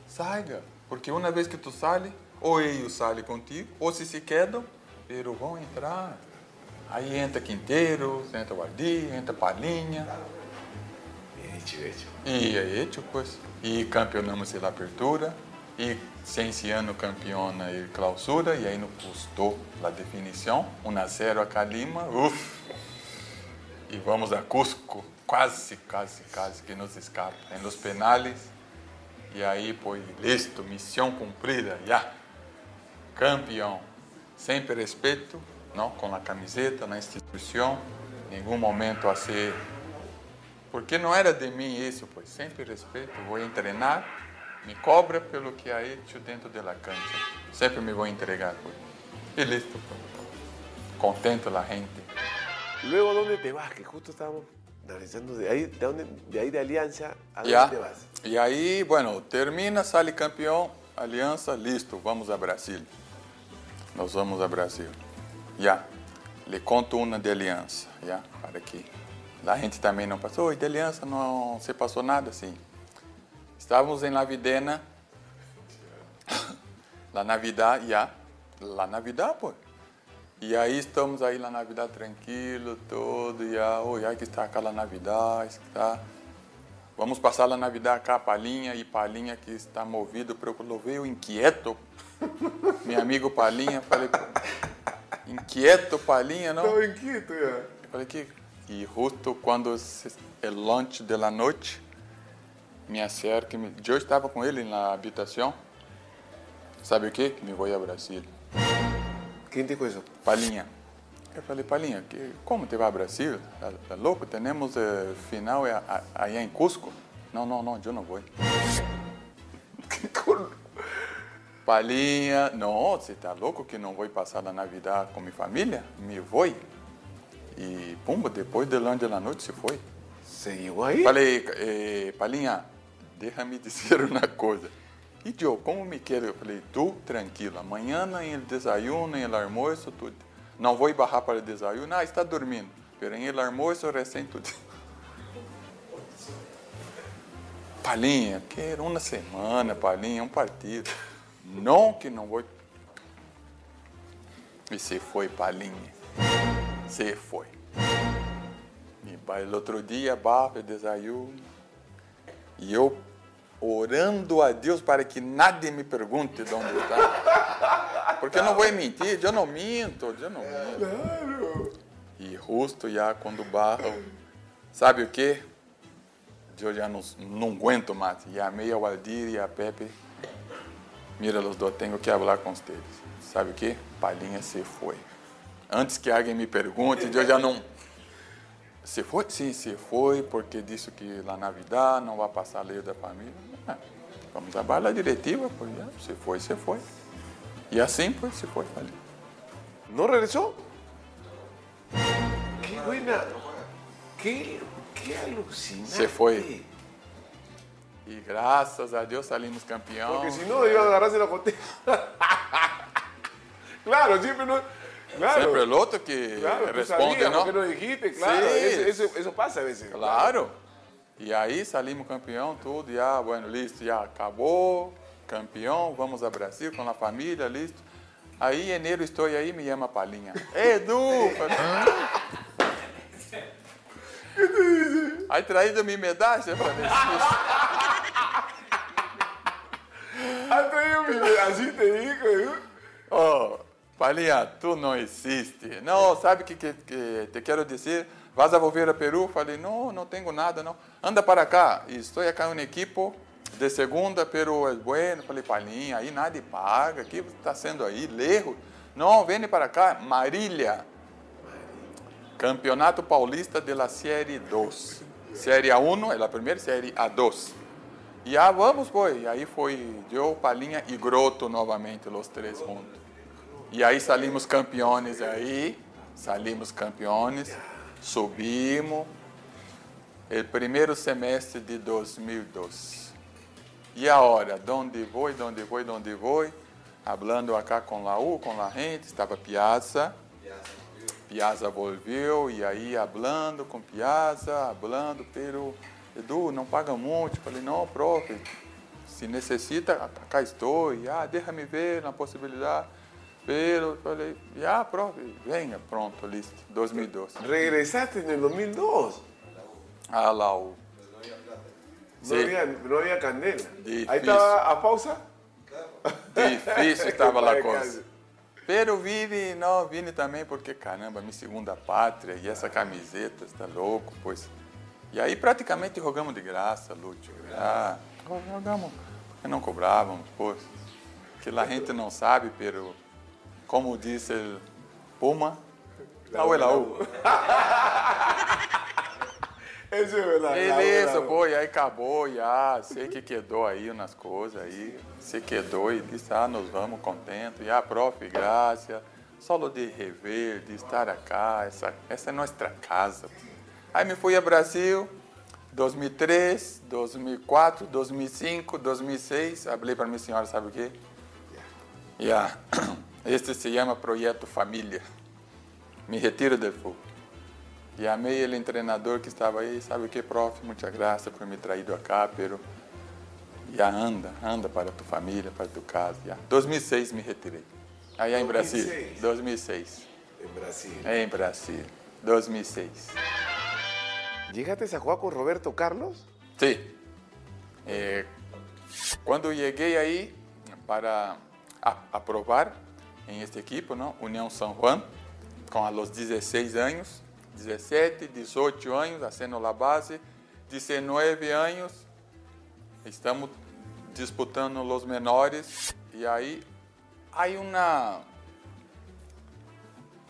Saiga. Porque uma vez que tu sale, ou eles salem contigo, ou se se quedam, pero vão entrar. Aí entra Quinteiro, entra Guardi, entra Palinha. Bien hecho, bien hecho. E aí, tipo, pues, e campeonamos a apertura, e esse ano campeona e clausura, e aí não custou a definição, 1 a 0 a Calima, uff. E vamos a Cusco, quase, quase, quase que nos escapa. Em los penales, e aí, foi listo, missão cumprida, já. Campeão, sempre respeito, não, com a camiseta, na instituição, em nenhum momento a ser porque não era de mim isso, pois sempre respeito, vou treinar, me cobra pelo que há hecho dentro da cancha. Sempre me vou entregar, pois. E listo, pois. Contento la gente. Luego, ¿dónde te vas? Que justo estábamos analizando de ahí, de, dónde- de ahí de Alianza, ¿a dónde te vas? E aí, bueno, termina, sale campeão, aliança, listo, vamos a Brasil. nós vamos a Brasil. Já, lhe conto uma de aliança, já, para que a gente também não passou, e de aliança não se passou nada assim. Estávamos em La Videna, La Navidad, já, La Navidad, pô. E aí estamos aí na Navidad tranquilo, todo, já, oh, já que está aquela Navidad, está... Vamos passar a Navidad cá, Palinha, e Palinha que está movido veio inquieto. Meu amigo Palinha, falei, inquieto Palinha, não? Estaba inquieto. Eu falei que e justo quando é de la noite, me acerca, eu estava com ele na habitação. Sabe o que? Que me vou a Brasil. ¿Quién dijo eso? Palinha. Eu falei, Palinha, que, como te vai a Brasil? Tá, tá louco? Temos eh, final aí em Cusco. Não, não, não, eu não vou. Palinha, não, você tá louco que não vou passar a Navidad com minha família? Me vou. E, pumba, depois de lunch da noite se foi. ¿Se llegó ahí? Falei, eh, Palinha, deixa-me dizer uma coisa. E eu, como me quero? Eu falei, tu, tranquilo, amanhã em el desayuno, em el almoço, tudo. Não vou barrar para desayuno, ah, está dormindo. Pero em el almoço, recém tudo. Palinha, quero uma semana, Palinha, um partido. Não que não vou. E se foi, Palinha. Se foi. E o outro dia, barra, desayuno. E eu orando a Deus para que nada me pergunte de onde está. Porque eu não vou mentir, eu não minto, eu não minto. E justo já quando barra, sabe o que? Eu já não, não aguento mais. E amei ao Aldir e a Pepe. Mira, os dois, tenho que falar com vocês. Sabe o que? Palhinha se foi. Antes que alguém me pergunte, eu já não. Se foi? Sim, se foi, porque disse que lá na vida não vai passar a lei da família. É, vamos à bala diretiva, pois se foi, se foi. E assim, pois, se foi, falei. ¿No regresó? Qué buena. Qué, qué alucinante. Se foi. E graças a Deus salimos campeão. Porque si no, iba a agarrarse contesta. claro, siempre no. Claro. Sempre o outro que Claro, responde, sabías, no dijiste? Claro, Sí. eso, eso, eso pasa a veces. Claro. E aí salimos campeão, tudo, já, bueno, listo, já acabou, campeão, vamos a Brasil com a família, listo. Aí, enero, estou aí, me chama Palinha. Edu! Aí, traído minha medalha, eu falei, ¿Has traído mi Así te dijo, ¿eh? Palinha, tu não existe. Não, sabe o que, que, que te quero dizer? Vas a volver a Peru? Falei, não, não tenho nada, não. Anda para cá. Estou acá em equipo de segunda, pero é bueno. Falei, Palinha, aí nada paga. O que está sendo aí? Lerro. Não, vem para cá. Marília. Campeonato Paulista de la Série 2. Série A1 é a primeira, Série A2. E ah, vamos, foi. Aí foi eu, Palinha e Groto novamente, os três juntos. E aí salimos campeões aí, salimos campeões, subimos. O primeiro semestre de 2012. E agora, onde vou, onde vou, onde vou? Hablando acá com la U, com la gente, estava Piazza. Piazza volviu, e aí hablando com Piazza, hablando, pero Edu, não paga muito. Falei, não, prof, se necessita, cá estou. E, ah, deixa-me ver na possibilidade. Pero, falei, ah, prof, venha, pronto, listo, 2012. Regresaste en el 2002. Ah, lá o... No, Sí. había, no había candela. Difícil. Ahí estaba a pausa. Difícil estava lá a coisa. Pero vine, não, vine também porque, caramba, minha segunda pátria e essa camiseta, está louco, pois. E aí praticamente jogamos de graça, Lúcio. Ah, jogamos, porque não cobrávamos, pois. Que lá a gente não sabe, pero, como disse o Puma, Laú é Laú. Beleza, pô, e aí acabou, já, sei que quedou aí nas coisas aí, se quedou e disse, ah, nós vamos contentes, e ah, prof, graças, solo de rever, de estar acá, essa, essa é nossa casa. Aí me fui a Brasil, 2003, 2004, 2005, 2006, falei para minha senhora, sabe o quê? Já, Este se llama Proyecto Familia. Me retiro del fútbol. E amei ele, treinador que estava aí, sabe o que, prof? Muita graça por me traído acá, pero já anda, anda para tu família, para tu casa. Já. 2006 me retirei. Aí em Brasil. 2006? 2006. En Brasil. Em Brasil. 2006. ¿Llegaste a jugar con Roberto Carlos? Sí. Eh, cuando llegué ahí para a- aprobar en este equipo, ¿no? Unión San Juan, con a los 16 años, 17, 18 años, haciendo la base, 19 años, estamos disputando los menores y ahí hay una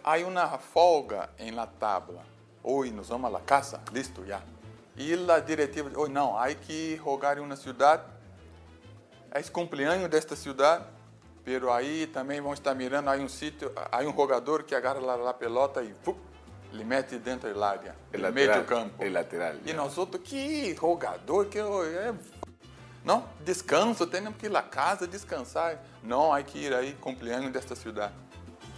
hay una folga en la tabla. Hoy nos vamos a la casa, listo ya. Y la directiva, hoy no, hay que jugar en una ciudad. Es cumpleaños de esta ciudad, pero ahí también vamos a estar mirando, hay un sitio, hay un jugador que agarra la, la pelota y ¡fup! le mete dentro del área, lateral, medio campo. el lateral, Y ya. nosotros, que jogador, que é não, descanso, temos que ir à casa descansar. Não, há que ir aí, cumpleaños desta cidade.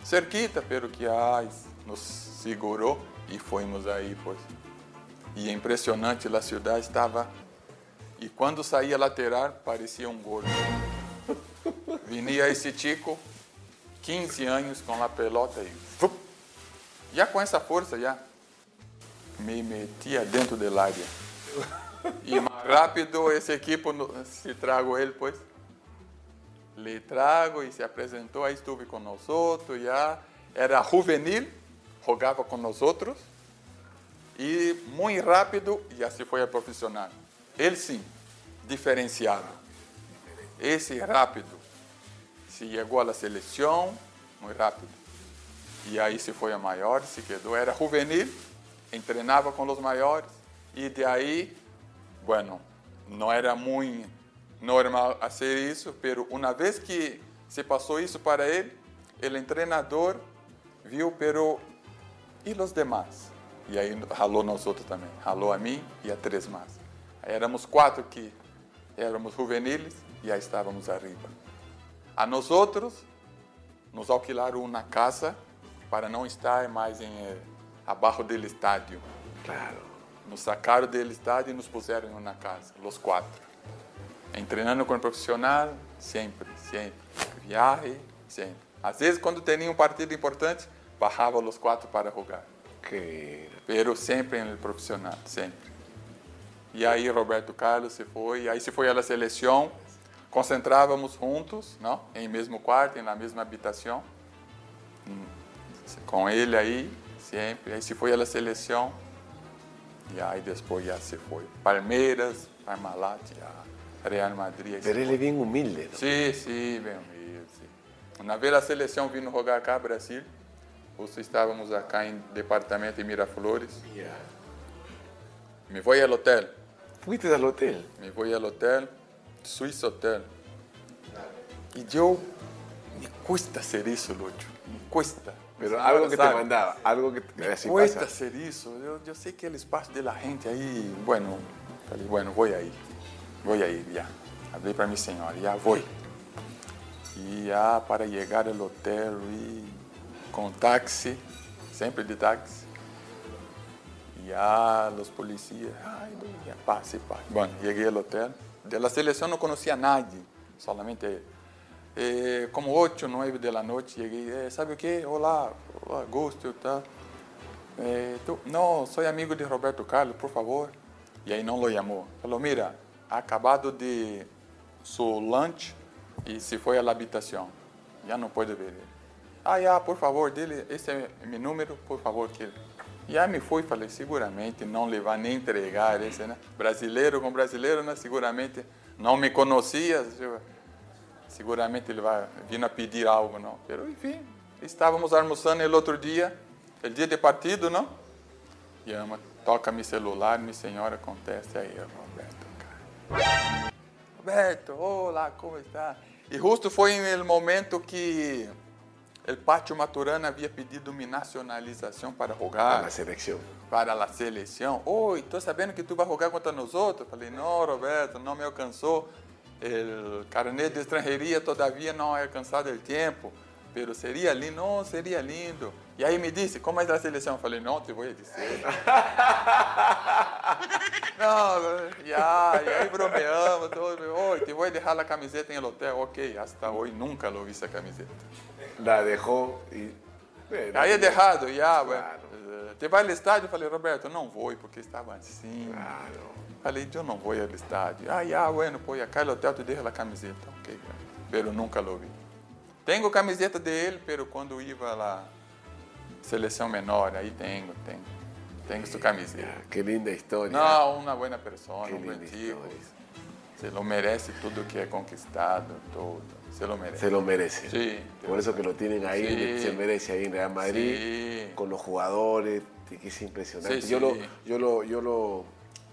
Cerquita, pero que ai, nos segurou e fomos aí, pois. E é impressionante, a cidade estava. E quando saía lateral, parecia um gol. Vinha esse tico, 15 anos com a pelota e. já com essa força, já. Me metia dentro da área. E mais rápido esse equipo, se trago ele, pois. Le trago e se apresentou, aí estive com nós outros, já. Era juvenil, jogava com nós outros. E muito rápido, já se foi a profissional. Ele sim, diferenciado. Esse rápido. Se chegou à seleção, muito rápido. E aí se foi a maior, se quedou. Era juvenil, treinava com os maiores. E de aí, bueno, não era muito normal fazer isso, pero uma vez que se passou isso para ele, ele treinador viu, pero e os demais? E aí ralou nós outros também. Ralou a mim e a três mais. Aí éramos quatro que éramos juveniles e aí estávamos arriba. A nós outros, nos alquilaram uma casa para não estar mais em eh, abaixo do estádio. Claro. Nos sacaram do estádio e nos puseram em uma casa, os quatro. Treinando com o profissional, sempre, sempre. Viagem, sempre. Às vezes, quando tinha um partido importante, barrava os quatro para jogar. Que Pero sempre no profissional, sempre. E aí Roberto Carlos se foi, aí se foi à seleção, concentrávamos juntos, não? Em mesmo quarto, na mesma habitação. Com ele aí, sempre. Aí se foi à seleção, e aí depois já se foi. Palmeiras, Parmalat. Real Madrid. él es bien humilde, ¿no? Sim, sim, bem humilde. sim. Uma vez a seleção vindo jogar cá, Brasil, nós estávamos acá em departamento em Miraflores. Me voy al hotel, Fuiste al hotel. me voy al hotel, Swiss Hotel. E eu, me cuesta ser isso, Lúcio, me cuesta. Pero Señora algo que te sabe, mandaba, algo que te así cuesta pasa. ser isso. Eu, eu sei que é o espaço da gente aí. Bueno, falei, bueno, vou aí. Vou aí, já. Falei para minha senhora, já vou. E já para chegar ao hotel e com táxi, sempre de táxi. E já os policiais, ai, já passe, passe. Bom, cheguei ao hotel. De la seleção não conhecia nadie, solamente ele. Eh, como 8, 9 da noite, cheguei, sabe o que? Olá, gosto, tá? Eh, não, sou amigo de Roberto Carlos, por favor. E aí não lo chamou. Falou, mira, acabado de su lunch e se foi à habitação. Já não pode ver ele. Ah, já, por favor, dele, esse é meu número, por favor, que ele. Já me fui, falei, seguramente não lhe vai nem entregar esse, né? Brasileiro com brasileiro, né? Seguramente não me conhecia. Seguramente ele vai vir a pedir algo, não. Pero, enfim, estávamos almoçando no outro dia, o dia de partido, não? E ama, toca meu celular, minha senhora contesta aí, Roberto, cara. Roberto, olá, como está? E justo foi no momento que o Pátio Maturana havia pedido minha nacionalização para A jogar la selección. para a seleção. Oi, estou sabendo que tu vai jogar contra nós outros. Falei, não, Roberto, não me alcançou. O carnet de estrangeria todavia não é alcançado o tempo. Pero seria lindo, não, seria lindo. E aí me disse, como é da seleção? Eu falei, não, te vou dizer. não, já, e aí bromeamos, todo, oi, te vou deixar a camiseta em hotel. Ok, hasta hoje nunca lo vi essa camiseta. La y... Bueno, Aí é errado, já, Claro. bueno, te vai ao estádio? Eu falei, Roberto, não vou, porque estava assim. Claro. Falei, eu não vou ao estádio. Ah, ya, bueno, pues acá el hotel te deja a camiseta. Ok, pero nunca lo vi. Tenho camiseta dele, pero quando ia lá, seleção menor, aí tenho, tenho. Tenho sua camiseta. Qué linda historia. Não, uma boa pessoa, Que um bom tipo. história. Se lo merece tudo que é conquistado, todo. Se lo merece. Se lo merece. Sí. Por eso que lo tienen ahí, Sí. se merece ahí en Real Madrid, Sí. con los jugadores, que es impresionante. Sí, yo. Lo, yo lo, yo lo,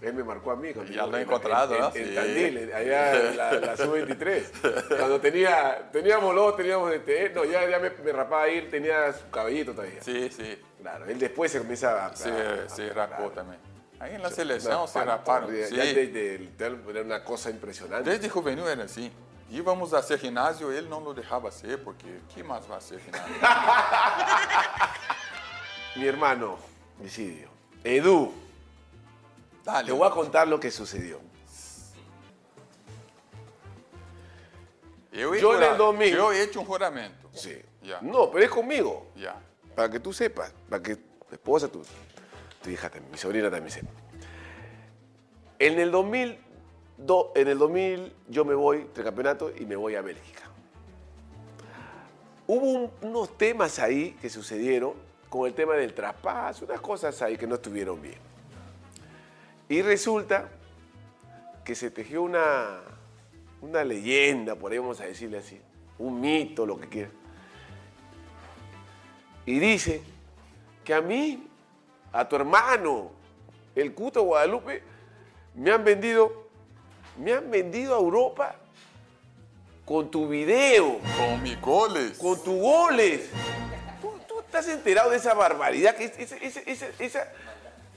él me marcó a mí. cuando Ya lo he en- encontrado, en, ¿no? en- en Sí. Tandil, allá en la, la sub-23. Cuando tenía, teníamos los, teníamos este, no, ya, ya me, me rapaba ahí, él tenía su cabellito todavía. Sim, sim. Claro, él después se comienza a... Se, a- se a- rapou claro. também. Aí na seleção Una se pantorrilla, Sim. Ya desde el- era una cosa impresionante. Desde juvenil era assim. Íamos a ser ginásio, ele não lo deixava ser, porque que mais vai ser ginásio? Mi hermano, Visidio, Edu, Dale. te voy a contar lo que sucedió. Yo en el 2000. Eu ia hecho um juramento. Sí. Ya. No, pero es conmigo. Já. Para que tú sepas, para que tu esposa, tu, tu hija, también, mi sobrina también sepa. En el 2000, do- en el 2000 yo me voy campeonato y me voy a Bélgica. Hubo un- unos temas ahí que sucedieron con el tema del traspaso, unas cosas ahí que no estuvieron bien. Y resulta que se tejió una, una leyenda, vamos a decirle así, un mito, lo que quiera. Y dice que a mí, a tu hermano, el Cuto Guadalupe, me han vendido, me han vendido a Europa con tu video, Com mis goles. con tus goles. ¿Tú, tú estás enterado de esa barbaridad, que es- esa, esa, esa,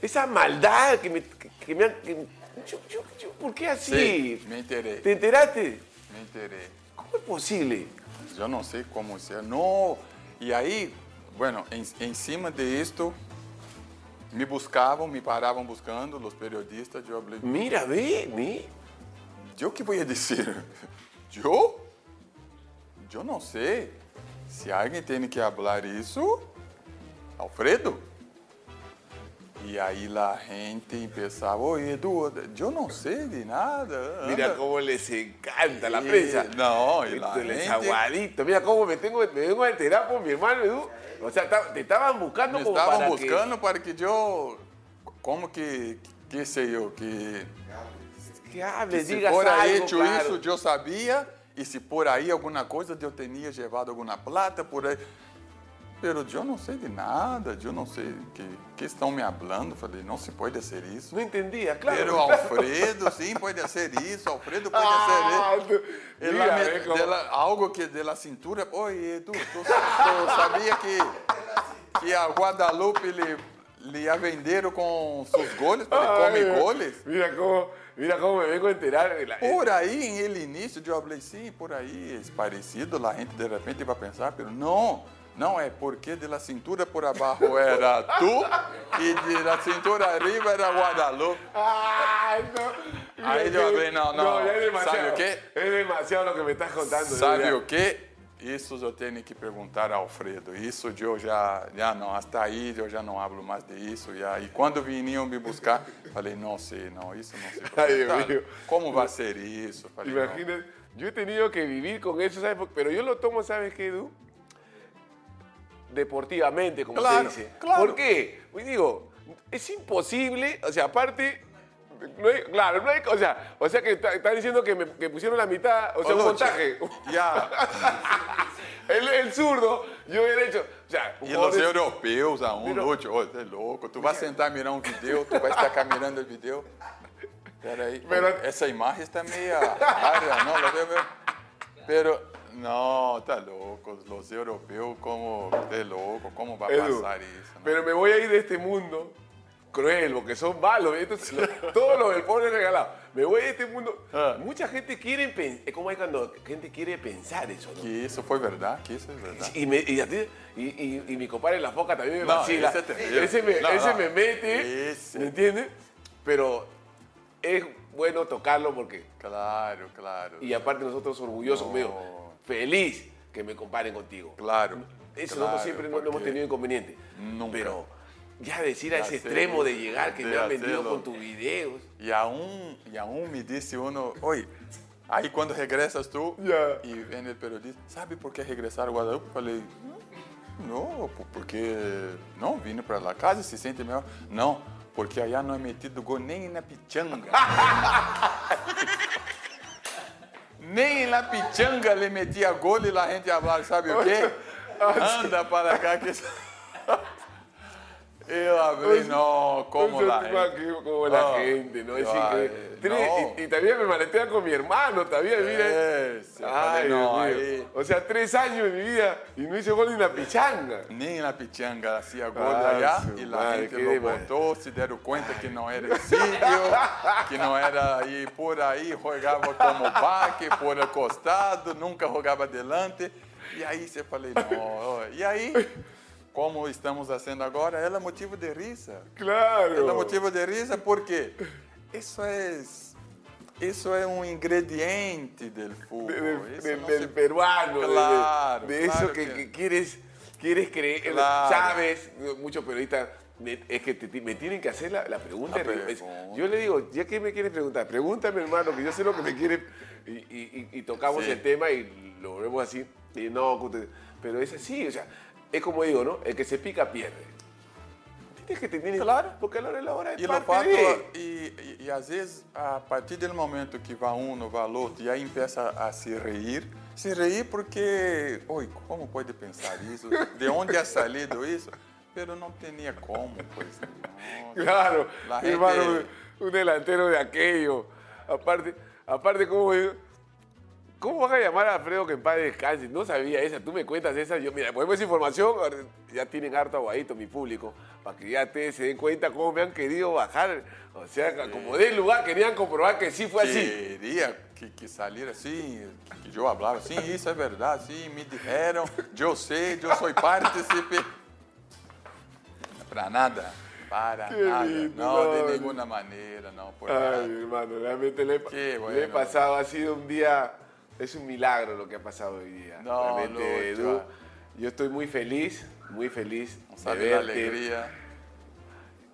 esa, esa maldad que me, que, me han... que- yo- yo- yo- ¿Por qué así? Sim, me enterei. ¿Te enteraste? Me enterei. ¿Cómo es posible? Eu não sei como ser. Não. E aí, bueno, em, cima de isto, me buscavam, me paravam buscando, os periodistas. Eu falei, Mira, ve, ve. eu que vou dizer? Eu? Eu não sei. Se alguém tem que falar isso, Alfredo. E aí a gente pensava, oi Edu, eu não sei de nada. Mira anda." cómo les encanta la prensa. no, y la Esto gente- aguadito. Mira cómo me, tengo, me vengo a enterar por mi hermano Edu. O sea, te estaban buscando Me como estavam para buscando para que eu, como que, que sei eu, que, que, que que se digas por aí algo, hecho claro. isso, eu sabia, e se por aí alguma coisa eu tinha levado alguma plata por aí. Pero eu não sei de nada, eu não sei que, que estão me falando. Falei, não se pode ser isso. No entendía, claro. Pero Alfredo, sim, pode ser isso. Alfredo pode Ah, ser isso. Ela me- dela- algo que de la cintura. Oi, Edu, tu, sabia que, que a Guadalupe lhe, lhe ia venderam com seus goles? Falei, Ay, come goles? Mira cómo, mira cómo me vengo a enterar. Por aí, em ele início, eu falei, sim, por aí, é parecido, a gente de repente vai pensar, pero não, não é porque de la cintura por abaixo era tu e de la cintura arriba era Guadalupe. Ay, no. Mira Ahí yo que- hablé, no, no. ya es demasiado. ¿Sabe qué? Es demasiado lo que me estás contando. Sabe o que? Isso eu tenho que perguntar a Alfredo. Isso eu já, já não, hasta aí eu já não hablo mais disso. Já. E quando vinham me buscar, falei, não sei, não, isso não sei. Ai. Como vai ser isso? Falei, não. Imagínate, yo he tenido que vivir con eso, ¿sabes? Pero yo lo tomo, ¿sabes qué, Edu? Deportivamente, como Claro, se dice. claro. ¿Por qué? Pues digo, es imposible, o sea, aparte, no hay- claro, no hay, o sea, o sea que está- están diciendo que me que pusieron la mitad, o sea, un montaje. Já. El, el zurdo, yo hubiera hecho, o sea, E os jugadores- europeus, a no outro, ô, você é louco. Tu vai sentar mirar um vídeo, tu vai estar mirando o vídeo. Peraí, Pero- essa imagem está meia área, não? Lo veo, veo. Pero, não, tá louco. Os europeus, como, é louco, como vai Edu, passar isso? não? pero me voy a ir de este mundo cruel, porque son malos. Entonces, lo- todo lo del pobre es regalado. Me voy de este mundo. Ah. Mucha gente quiere pensar. Es como hay cuando gente quiere pensar eso, ¿no? Que isso foi verdade, que isso é verdade. Y, me- y a ti- y- y- y mi compadre La Foca también me No, vacila. ese es terrible. Ese me, No, ese no. me mete, Ese. ¿me entiendes? Pero es bueno tocarlo porque... Claro, claro. Y aparte nosotros orgullosos, No. mío, feliz que me comparen contigo. Claro. Eso claro, nosotros siempre no, no hemos porque- tenido inconveniente. Nunca. Pero ya decir a De ese hacerlo, extremo de llegar que de me han vendido hacerlo. con tus videos. E a um, e a um me disse uno, oi, aí quando regressas tu, Yeah. e vem o periodista, sabe por que regressaram ao Guadalupe? Eu falei, não, po- porque não, vindo para lá casa se sente melhor. Não, porque allá não é metido gol nem na pichanga. nem na pichanga le metia gol e a gente falava, sabe o quê? Anda para cá que... Eu abrí, no, como Eso la gente. que- como la No. gente, ¿no? Es Ay, increíble. Tres- no. y, y también me maletea con mi hermano, también, mira. Ese, Ay, no, ahí. O sea, tres años de mi vida y no hice gol ni una pichanga. Nem na pichanga hacía gol Ah, allá su e a madre, gente lo botou, se deram conta que não era exílio, que não era aí por aí, jogava como baque, por acostado, nunca jogava adelante. E aí você falei, não, e aí, como estamos fazendo agora, ela é motivo de risa. Claro. Ela é motivo de risa porque isso é, isso é um ingrediente do fútbol. De- de- de- se- peruano, de- de- Claro, de, eso claro que, que- que quieres, quieres creer, Claro. sabes, muchos periodistas, me- es que te- me tienen que hacer la, la pregunta. La pregunta. yo le digo, ya que me quieres preguntar, pregúntame hermano, que yo sé lo que me quieres, y, y- y- y tocamos Sí. el tema y lo volvemos así, y no, pero es así, o sea, es como digo, ¿no? El que se pica pierde. Tienes que tener, Claro. porque la hora de la hora es E, no parte fato, de... e, e, às vezes, a partir do momento que vai um, não vai outro, e aí começa a se reír, se reír porque, oi, como pode pensar isso? De onde é salido isso? Pero não tinha como, pois não. Claro, La gente- hermano, un delantero de aquello. Aparte, aparte ¿cómo, ¿cómo van a llamar a Alfredo que en paz descanse? No sabía esa, tú me cuentas esa. Yo, mira, ponemos esa información, ya tienen harto aguadito mi público, para que ya ustedes se den cuenta cómo me han querido bajar. O sea, como de lugar querían comprobar que sí fue así. Queria que, que salir assim, que eu falava, sim, isso é verdade, sim, me disseram, eu sei, eu sou partícipe. Para nada, para Qué nada, lindo, no, de no. nenhuma maneira, não, por Ay, nada. hermano, realmente le, bueno. le he pasado, ha sido un día, es un milagro lo que ha pasado hoy día. No, realmente, Lucho. Edu, yo estoy muy feliz, muy feliz Não de verte. alegria.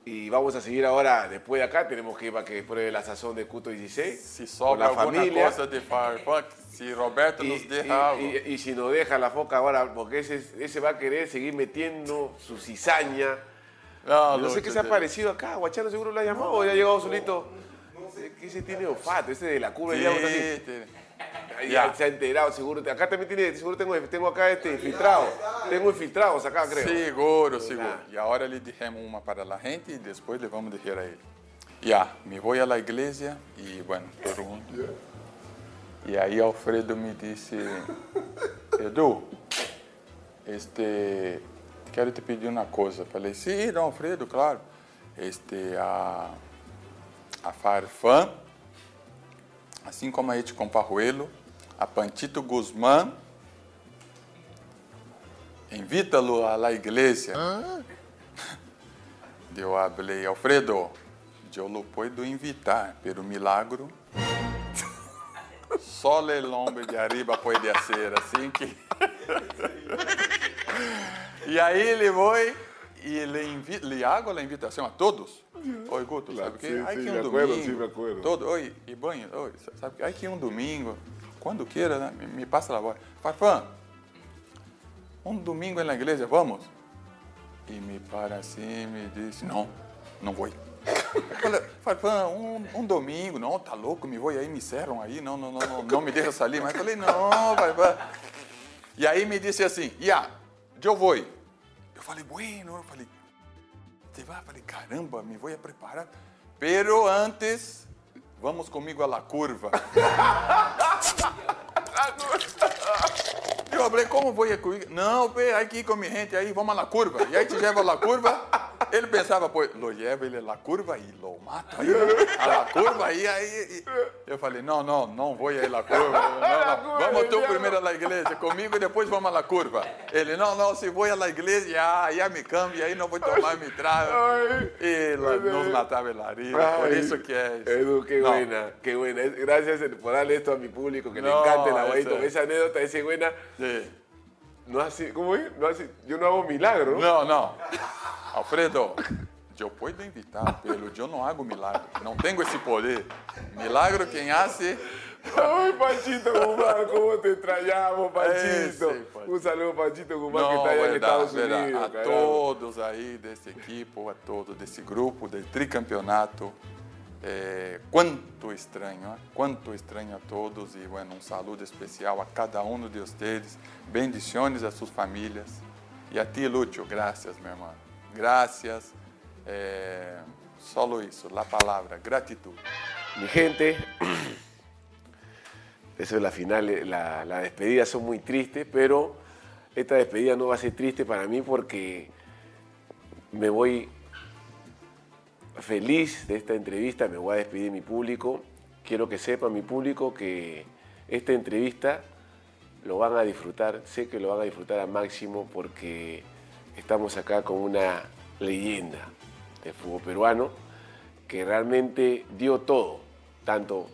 Y vamos a seguir ahora, después de acá, tenemos que ir para que pruebe la sazón de Cuto 16. Se con sobra la alguma familia. coisa de Firefox, se Roberto Y, nos y- deixa algo. y- y si nos deja la foca ahora, porque ese, ese va a querer seguir metiendo su cizaña. Não, no sé qué se ha parecido acá, Guachano seguro lo ha llamado o ya ha llegado solito. Es que ese tiene olfato, ese de la curva. Sí, ya Ya. se ha enterado, seguro. Acá también tiene, seguro tengo, tengo acá este infiltrado. Tengo infiltrados acá, creo. Seguro, seguro. E agora lhe dejemos uma para a gente e depois lhe vamos dizer a ele. Ya, me vou à igreja e, bueno, todo mundo. E aí Alfredo me disse, Edu, este, quero te pedir uma coisa. Falei, sim, não, Alfredo, claro. Este, a, a Farfã, assim como a Eti Comparruelo, a Pantito Guzmán, invítalo a la igreja. Eu falei, Alfredo, eu não puedo invitar, pero milagro. Só el hombre de arriba pode ser assim que. e aí ele foi e ele, invi... ele hago a invitação a todos. Oi, Guto, sabe o Ai, sim, que um domingo. Todo, oi, e banho, oi, sabe que? Ai, que um domingo. Quando queira, né? me, me passa a voz. Farfã, um domingo na igreja, vamos? E me para assim, me disse, não, não vou. Farfã, um, um domingo, não, tá louco, me vou, aí me cerram aí, não, não, não, não, não me deixa sair. Mas falei, não, Farfã. E aí me disse assim, ya, eu vou. Eu falei, bueno, eu falei, você vai? Eu falei, caramba, me vou preparar. Pero antes, vamos comigo a la curva. Eu falei, como vou ir comigo? Não, pe, aqui com minha gente, aí vamos la curva. E aí te leva la curva. Él pensaba, pues, lo lleva ele la curva y lo mato ahí, a la curva ahí. y- yo falei, no, no voy a ir la curva. Vamos primero a la iglesia conmigo y después vamos la curva. Ele, no, si voy a la ya, ya me cambio, ahí no voy a tomar mi trago. Y la- nos mataba el por eso que es. Edu, qué No. buena, qué buena. Gracias por darle esto a mi público, que le encanta el ese- Esa anécdota es buena. Sí. No hace, ¿Cómo es? No hace, yo no hago milagro. Não, não. Alfredo, eu puedo invitar, pero eu não hago milagre. Não tenho esse poder. Milagro quem hace. Ay, Panchito Guzmán, cómo te extrañamos, Panchito. Ese, Panchito. Un saludo, Panchito Guzmán, que está allá en Estados verdade. Unidos. A carajo. todos aí desse equipo, a todos desse grupo, del tricampeonato. É, quanto estranho, ¿eh? quanto estranho a todos e bueno, um saludo especial a cada um de vocês. Bendiciones a suas famílias. E a ti, Lúcio, graças, meu irmão. Graças. É, solo isso, a palavra, gratitud. Mi gente, eso es la final, la, la despedida son muy tristes, pero esta despedida no va a ser triste para mí porque me voy feliz de esta entrevista, me voy a despedir de mi público. Quiero que sepa mi público que esta entrevista lo van a disfrutar, sé que lo van a disfrutar al máximo porque estamos acá con una leyenda del fútbol peruano que realmente dio todo, tanto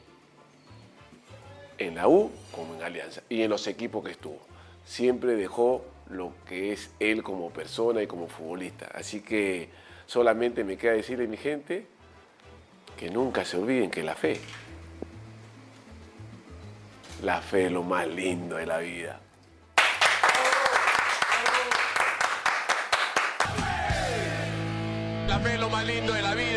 en la U como en Alianza y en los equipos que estuvo. Siempre dejó lo que es él como persona y como futbolista. Así que solamente me queda decirle a mi gente que nunca se olviden que la fe, la fe es lo más lindo de la vida. La fe es lo más lindo de la vida.